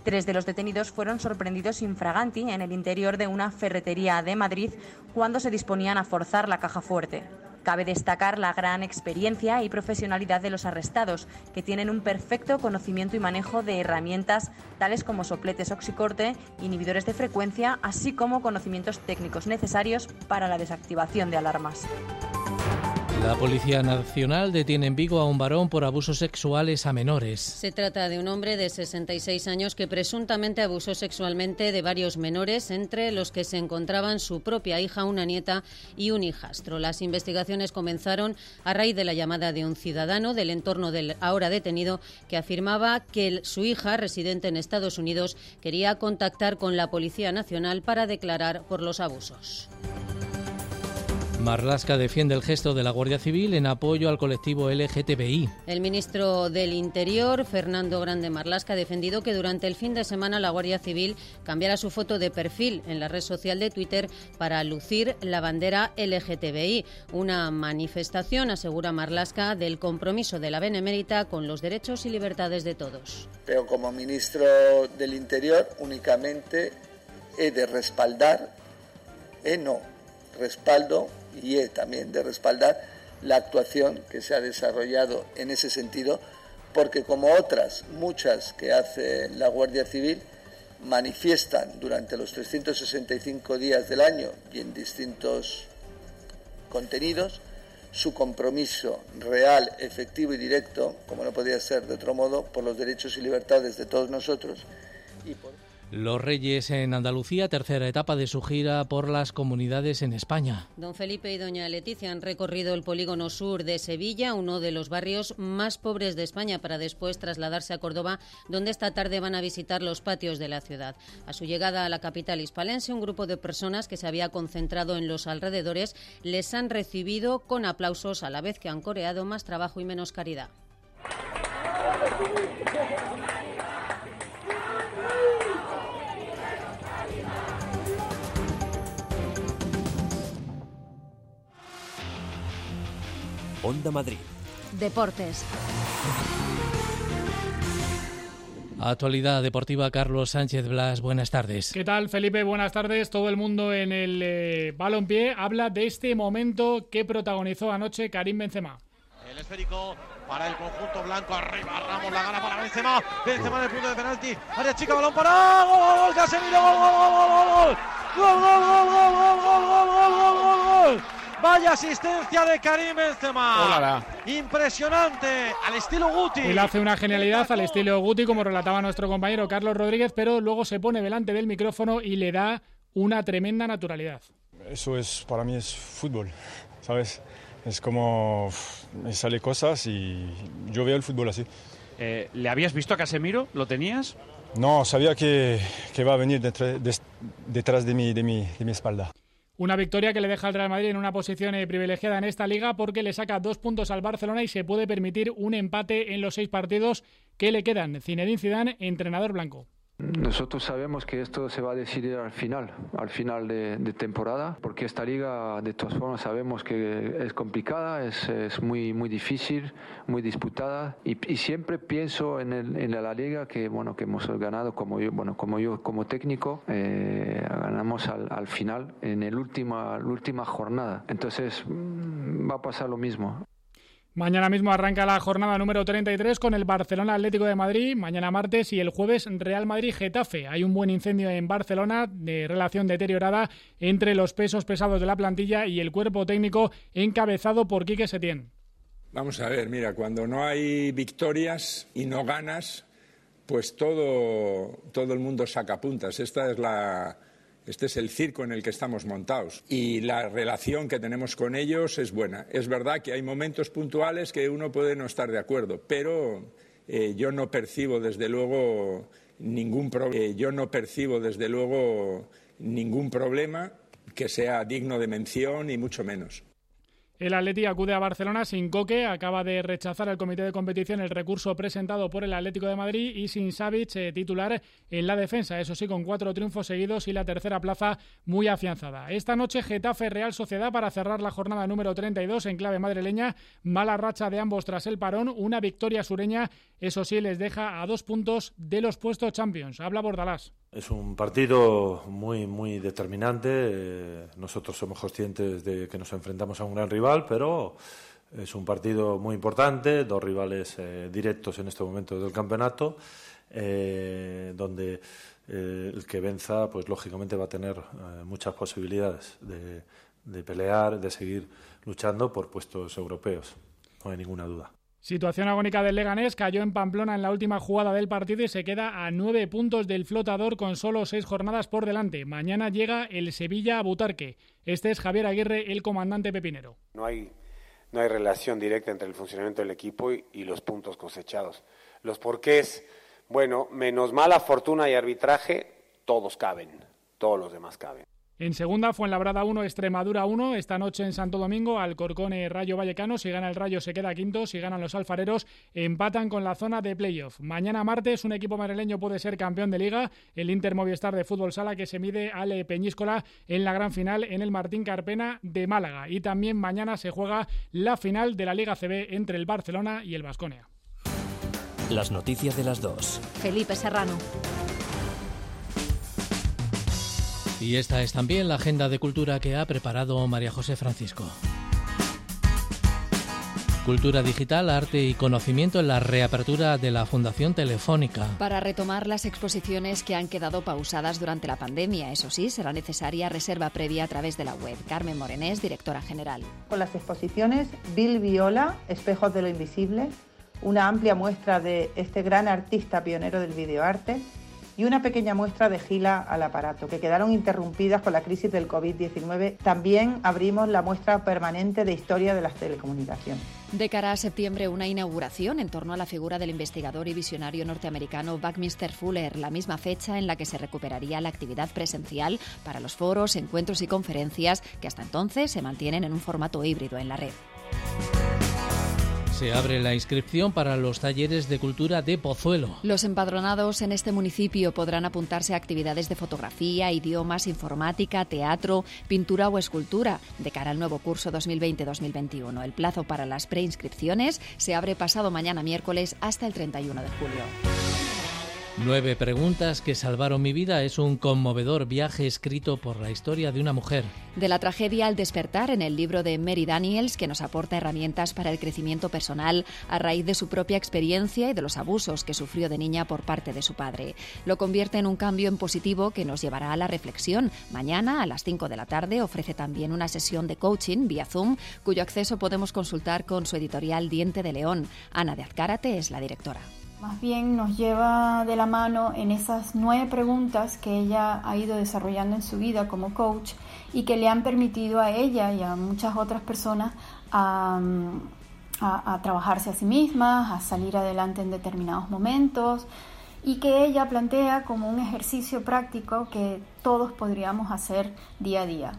Speaker 56: Tres de los detenidos fueron sorprendidos infraganti en el interior de una ferretería de Madrid cuando se disponían a forzar la caja fuerte. Cabe destacar la gran experiencia y profesionalidad de los arrestados, que tienen un perfecto conocimiento y manejo de herramientas tales como sopletes oxicorte, inhibidores de frecuencia, así como conocimientos técnicos necesarios para la desactivación de alarmas.
Speaker 1: La Policía Nacional detiene en Vigo a un varón por abusos sexuales a menores.
Speaker 54: Se trata de un hombre de 66 años que presuntamente abusó sexualmente de varios menores, entre los que se encontraban su propia hija, una nieta y un hijastro. Las investigaciones comenzaron a raíz de la llamada de un ciudadano del entorno del ahora detenido que afirmaba que su hija, residente en Estados Unidos, quería contactar con la Policía Nacional para declarar por los abusos.
Speaker 1: Marlasca defiende el gesto de la Guardia Civil en apoyo al colectivo LGTBI.
Speaker 54: El ministro del Interior, Fernando Grande Marlasca, ha defendido que durante el fin de semana la Guardia Civil cambiara su foto de perfil en la red social de Twitter para lucir la bandera LGTBI. Una manifestación, asegura Marlasca, del compromiso de la Benemérita con los derechos y libertades de todos.
Speaker 3: Pero como ministro del Interior únicamente he de respaldar, he no, respaldo y también de respaldar la actuación que se ha desarrollado en ese sentido, porque como otras muchas que hace la Guardia Civil, manifiestan durante los 365 días del año y en distintos contenidos su compromiso real, efectivo y directo, como no podía ser de otro modo, por los derechos y libertades de todos nosotros
Speaker 1: Los Reyes en Andalucía, tercera etapa de su gira por las comunidades en España.
Speaker 54: Don Felipe y doña Leticia han recorrido el polígono sur de Sevilla, uno de los barrios más pobres de España, para después trasladarse a Córdoba, donde esta tarde van a visitar los patios de la ciudad. A su llegada a la capital hispalense, un grupo de personas que se había concentrado en los alrededores les han recibido con aplausos a la vez que han coreado más trabajo y menos caridad.
Speaker 5: Onda Madrid.
Speaker 57: Deportes.
Speaker 1: Actualidad deportiva, Carlos Sánchez Blas, buenas tardes.
Speaker 49: ¿Qué tal, Felipe? Buenas tardes. Todo el mundo en el eh, balompié habla de este momento que protagonizó anoche Karim Benzema.
Speaker 58: El esférico para el conjunto blanco, arriba Ramos, la gana para Benzema, Benzema en el punto de penalti, área chica, balón para, gol, gol, gol, Casemiro, gol, gol, gol, gol, gol, gol, gol, gol, gol, gol, gol, gol, gol, gol, gol. Vaya asistencia de Karim Benzema.
Speaker 49: Ólala.
Speaker 58: Impresionante, al estilo Guti.
Speaker 49: Él hace una genialidad al estilo Guti, como relataba nuestro compañero Carlos Rodríguez, pero luego se pone delante del micrófono y le da una tremenda naturalidad.
Speaker 59: Eso es, para mí es fútbol, ¿sabes? Es como me sale cosas y yo veo el fútbol así.
Speaker 60: Eh, ¿Le habías visto a Casemiro? ¿Lo tenías?
Speaker 59: No, sabía que, que va a venir detrás, des- detrás de, mi, de, mi, de mi espalda.
Speaker 49: Una victoria que le deja al Real Madrid en una posición eh, privilegiada en esta liga porque le saca dos puntos al Barcelona y se puede permitir un empate en los seis partidos que le quedan. Zinedine Zidane, entrenador blanco.
Speaker 61: Nosotros sabemos que esto se va a decidir al final, al final de, temporada, porque esta liga de todas formas sabemos que es complicada, es, muy muy difícil, muy disputada y, siempre pienso en, el- en la liga que bueno que hemos ganado como yo bueno como yo como técnico eh, ganamos al, al final en el última la última jornada, entonces mm, va a pasar lo mismo.
Speaker 49: Mañana mismo arranca la jornada número 33 con el Barcelona Atlético de Madrid, mañana martes y el jueves Real Madrid Getafe. Hay un buen incendio en Barcelona de relación deteriorada entre los pesos pesados de la plantilla y el cuerpo técnico encabezado por Quique Setién.
Speaker 62: Vamos a ver, mira, cuando no hay victorias y no ganas, pues todo, todo el mundo saca puntas. Esta es la, este es el circo en el que estamos montados. Y la relación que tenemos con ellos es buena. Es verdad que hay momentos puntuales que uno puede no estar de acuerdo, pero eh, yo no percibo desde luego ningún eh, yo no percibo desde luego ningún problema que sea digno de mención y mucho menos.
Speaker 49: El Atleti acude a Barcelona sin Coque, acaba de rechazar el comité de competición el recurso presentado por el Atlético de Madrid y sin Savic eh, titular en la defensa, eso sí con cuatro triunfos seguidos y la tercera plaza muy afianzada. Esta noche Getafe Real Sociedad para cerrar la jornada número 32 en clave madrileña, mala racha de ambos tras el parón, una victoria sureña, eso sí les deja a dos puntos de los puestos Champions. Habla Bordalás.
Speaker 63: Es un partido muy, muy determinante. Eh, Nosotros somos conscientes de que nos enfrentamos a un gran rival, pero es un partido muy importante, dos rivales eh, directos en este momento del campeonato, eh, donde el que venza, pues lógicamente va a tener muchas posibilidades de, de pelear, de seguir luchando por puestos europeos. No hay ninguna duda.
Speaker 49: Situación agónica del Leganés, cayó en Pamplona en la última jugada del partido y se queda a nueve puntos del flotador con solo seis jornadas por delante. Mañana llega el Sevilla a Butarque. Este es Javier Aguirre, el comandante pepinero.
Speaker 64: No hay, relación directa entre el funcionamiento del equipo y, y los puntos cosechados. Los porqués, bueno, menos mala fortuna y arbitraje, todos caben, todos los demás caben.
Speaker 49: En segunda, Fuenlabrada 1, Extremadura 1. Esta noche en Santo Domingo, Alcorcone, Rayo Vallecano. Si gana el Rayo, se queda quinto. Si ganan los alfareros, empatan con la zona de playoff. Mañana martes, un equipo madrileño puede ser campeón de liga. El Inter Movistar de Fútbol Sala, que se mide al Peñíscola en la gran final en el Martín Carpena de Málaga. Y también mañana se juega la final de la Liga CB entre el Barcelona y el Vasconia.
Speaker 5: Las noticias de las dos.
Speaker 57: Felipe Serrano.
Speaker 1: Y esta es también la agenda de cultura que ha preparado María José Francisco. Cultura digital, arte y conocimiento en la reapertura de la Fundación Telefónica.
Speaker 6: Para retomar las exposiciones que han quedado pausadas durante la pandemia, eso sí, será necesaria reserva previa a través de la web. Carmen Morenés, directora general.
Speaker 65: Con las exposiciones Bill Viola, Espejos de lo Invisible, una amplia muestra de este gran artista pionero del videoarte,
Speaker 66: y una pequeña muestra de gila al aparato, que quedaron interrumpidas con la crisis del COVID-19. También abrimos la muestra permanente de historia de las telecomunicaciones.
Speaker 6: De cara a septiembre, una inauguración en torno a la figura del investigador y visionario norteamericano Buckminster Fuller, la misma fecha en la que se recuperaría la actividad presencial para los foros, encuentros y conferencias que hasta entonces se mantienen en un formato híbrido en la red.
Speaker 1: Se abre la inscripción para los talleres de cultura de Pozuelo.
Speaker 6: Los empadronados en este municipio podrán apuntarse a actividades de fotografía, idiomas, informática, teatro, pintura o escultura de cara al nuevo curso 2020-2021. El plazo para las preinscripciones se abre pasado mañana miércoles hasta el 31 de julio.
Speaker 1: Nueve preguntas que salvaron mi vida es un conmovedor viaje escrito por la historia de una mujer.
Speaker 6: De la tragedia al despertar en el libro de Mary Daniels, que nos aporta herramientas para el crecimiento personal a raíz de su propia experiencia y de los abusos que sufrió de niña por parte de su padre. Lo convierte en un cambio en positivo que nos llevará a la reflexión. Mañana a las 5 de la tarde ofrece también una sesión de coaching vía Zoom, cuyo acceso podemos consultar con su editorial Diente de León. Ana de Azcárate es la directora.
Speaker 61: Más bien nos lleva de la mano en esas nueve preguntas que ella ha ido desarrollando en su vida como coach y que le han permitido a ella y a muchas otras personas a, trabajarse a sí mismas, a salir adelante en determinados momentos y que ella plantea como un ejercicio práctico que todos podríamos hacer día a día.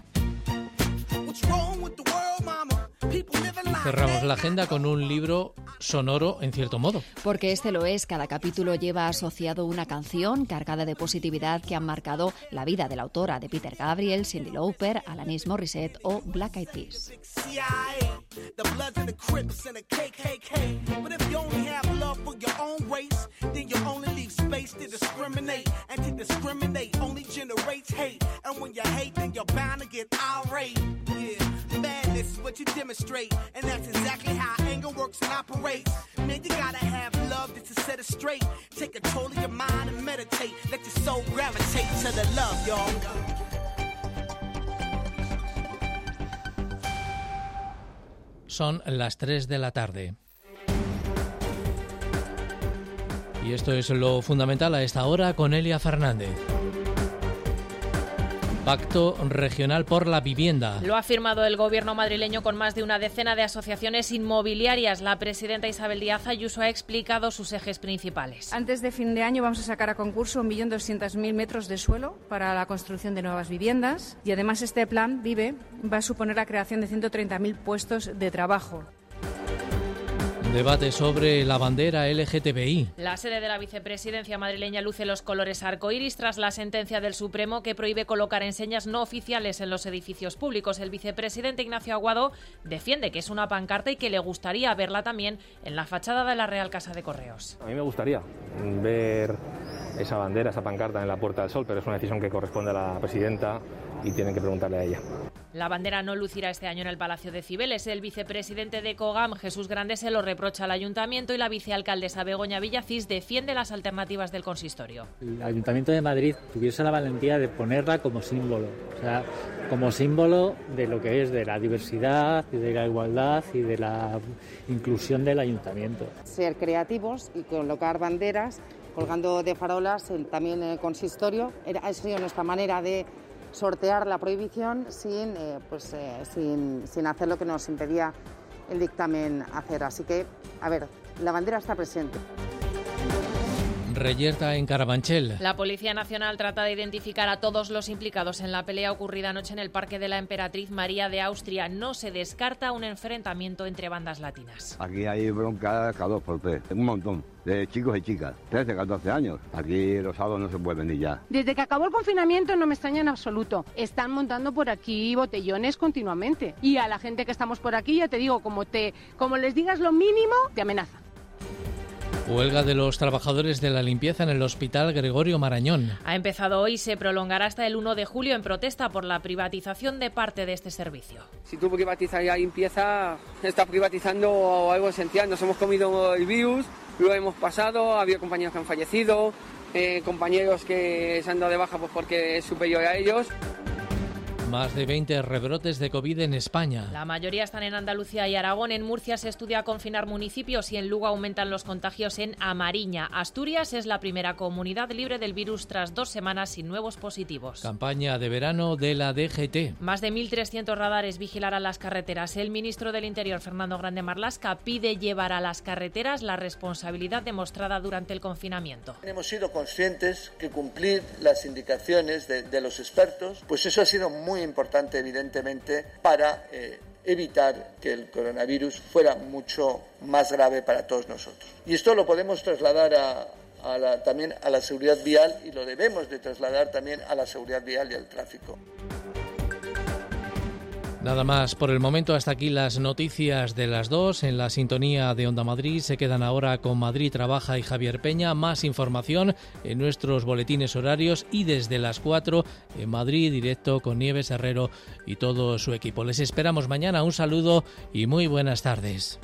Speaker 1: Cerramos la agenda con un libro sonoro en cierto modo.
Speaker 6: Porque este lo es, cada capítulo lleva asociado una canción cargada de positividad que han marcado la vida de la autora de Peter Gabriel, Cindy Lauper, Alanis Morissette o Black Eyed Peas.
Speaker 1: Madness is what you demonstrate, and that's exactly how anger works and operates. Man, you gotta have love just to set it straight. Take control of your mind and meditate. Let your soul gravitate to the love, y'all. Son las 3 de la tarde. Y esto es lo fundamental a esta hora con Elia Fernández. Pacto Regional por la Vivienda.
Speaker 4: Lo ha firmado el gobierno madrileño con más de una decena de asociaciones inmobiliarias. La presidenta Isabel Díaz Ayuso ha explicado sus ejes principales.
Speaker 2: Antes de fin de año vamos a sacar a concurso 1.200.000 metros de suelo para la construcción de nuevas viviendas y además este plan Vive va a suponer la creación de 130.000 puestos de trabajo.
Speaker 1: Debate sobre la bandera LGTBI.
Speaker 4: La sede de la vicepresidencia madrileña luce los colores arcoíris tras la sentencia del Supremo que prohíbe colocar enseñas no oficiales en los edificios públicos. El vicepresidente Ignacio Aguado defiende que es una pancarta y que le gustaría verla también en la fachada de la Real Casa de Correos.
Speaker 16: A mí me gustaría ver esa bandera, esa pancarta en la Puerta del Sol, pero es una decisión que corresponde a la presidenta y tienen que preguntarle a ella.
Speaker 4: La bandera no lucirá este año en el Palacio de Cibeles. El vicepresidente de COGAM, Jesús Grande, se lo reprocha al ayuntamiento y la vicealcaldesa Begoña Villacís defiende las alternativas del consistorio.
Speaker 22: El Ayuntamiento de Madrid tuviese la valentía de ponerla como símbolo, o sea, como símbolo de lo que es de la diversidad y de la igualdad y de la inclusión del ayuntamiento.
Speaker 30: Ser creativos y colocar banderas colgando de farolas también en el consistorio. Ha sido nuestra manera de sortear la prohibición sin, eh, pues, eh, sin, sin hacer lo que nos impedía el dictamen hacer. Así que, a ver, la bandera está presente.
Speaker 1: Reyerta en Carabanchel.
Speaker 4: La Policía Nacional trata de identificar a todos los implicados en la pelea ocurrida anoche en el Parque de la Emperatriz María de Austria. No se descarta un enfrentamiento entre bandas latinas.
Speaker 32: Aquí hay bronca cada dos por tres, un montón de chicos y chicas, 13, 14 años. Aquí los sábados no se puede venir ya.
Speaker 67: Desde que acabó el confinamiento no me extraña en absoluto. Están montando por aquí botellones continuamente. Y a la gente que estamos por aquí, ya te digo, como, te, como les digas lo mínimo, te amenaza.
Speaker 1: Huelga de los trabajadores de la limpieza en el Hospital Gregorio Marañón.
Speaker 4: Ha empezado hoy y se prolongará hasta el 1 de julio en protesta por la privatización de parte de este servicio.
Speaker 23: Si tú privatizas la limpieza, estás privatizando algo esencial. Nos hemos comido el virus, lo hemos pasado, ha habido compañeros que han fallecido, eh, compañeros que se han dado de baja pues porque es superior a ellos.
Speaker 1: Más de 20 rebrotes de COVID en España.
Speaker 4: La mayoría están en Andalucía y Aragón. En Murcia se estudia confinar municipios y en Lugo aumentan los contagios en Amariña. Asturias es la primera comunidad libre del virus tras dos semanas sin nuevos positivos.
Speaker 1: Campaña de verano de la DGT.
Speaker 4: Más de 1.300 radares vigilarán las carreteras. El ministro del Interior, Fernando Grande Marlasca, pide llevar a las carreteras la responsabilidad demostrada durante el confinamiento.
Speaker 3: Hemos sido conscientes que cumplir las indicaciones de, de los expertos, pues eso ha sido muy importante, evidentemente, para eh, evitar que el coronavirus fuera mucho más grave para todos nosotros. Y esto lo podemos trasladar a, a la, también a la seguridad vial y lo debemos de trasladar también a la seguridad vial y al tráfico.
Speaker 1: Nada más por el momento, hasta aquí las noticias de las dos en la sintonía de Onda Madrid. Se quedan ahora con Madrid Trabaja y Javier Peña. Más información en nuestros boletines horarios y desde las 4 en Madrid directo con Nieves Herrero y todo su equipo. Les esperamos mañana. Un saludo y muy buenas tardes.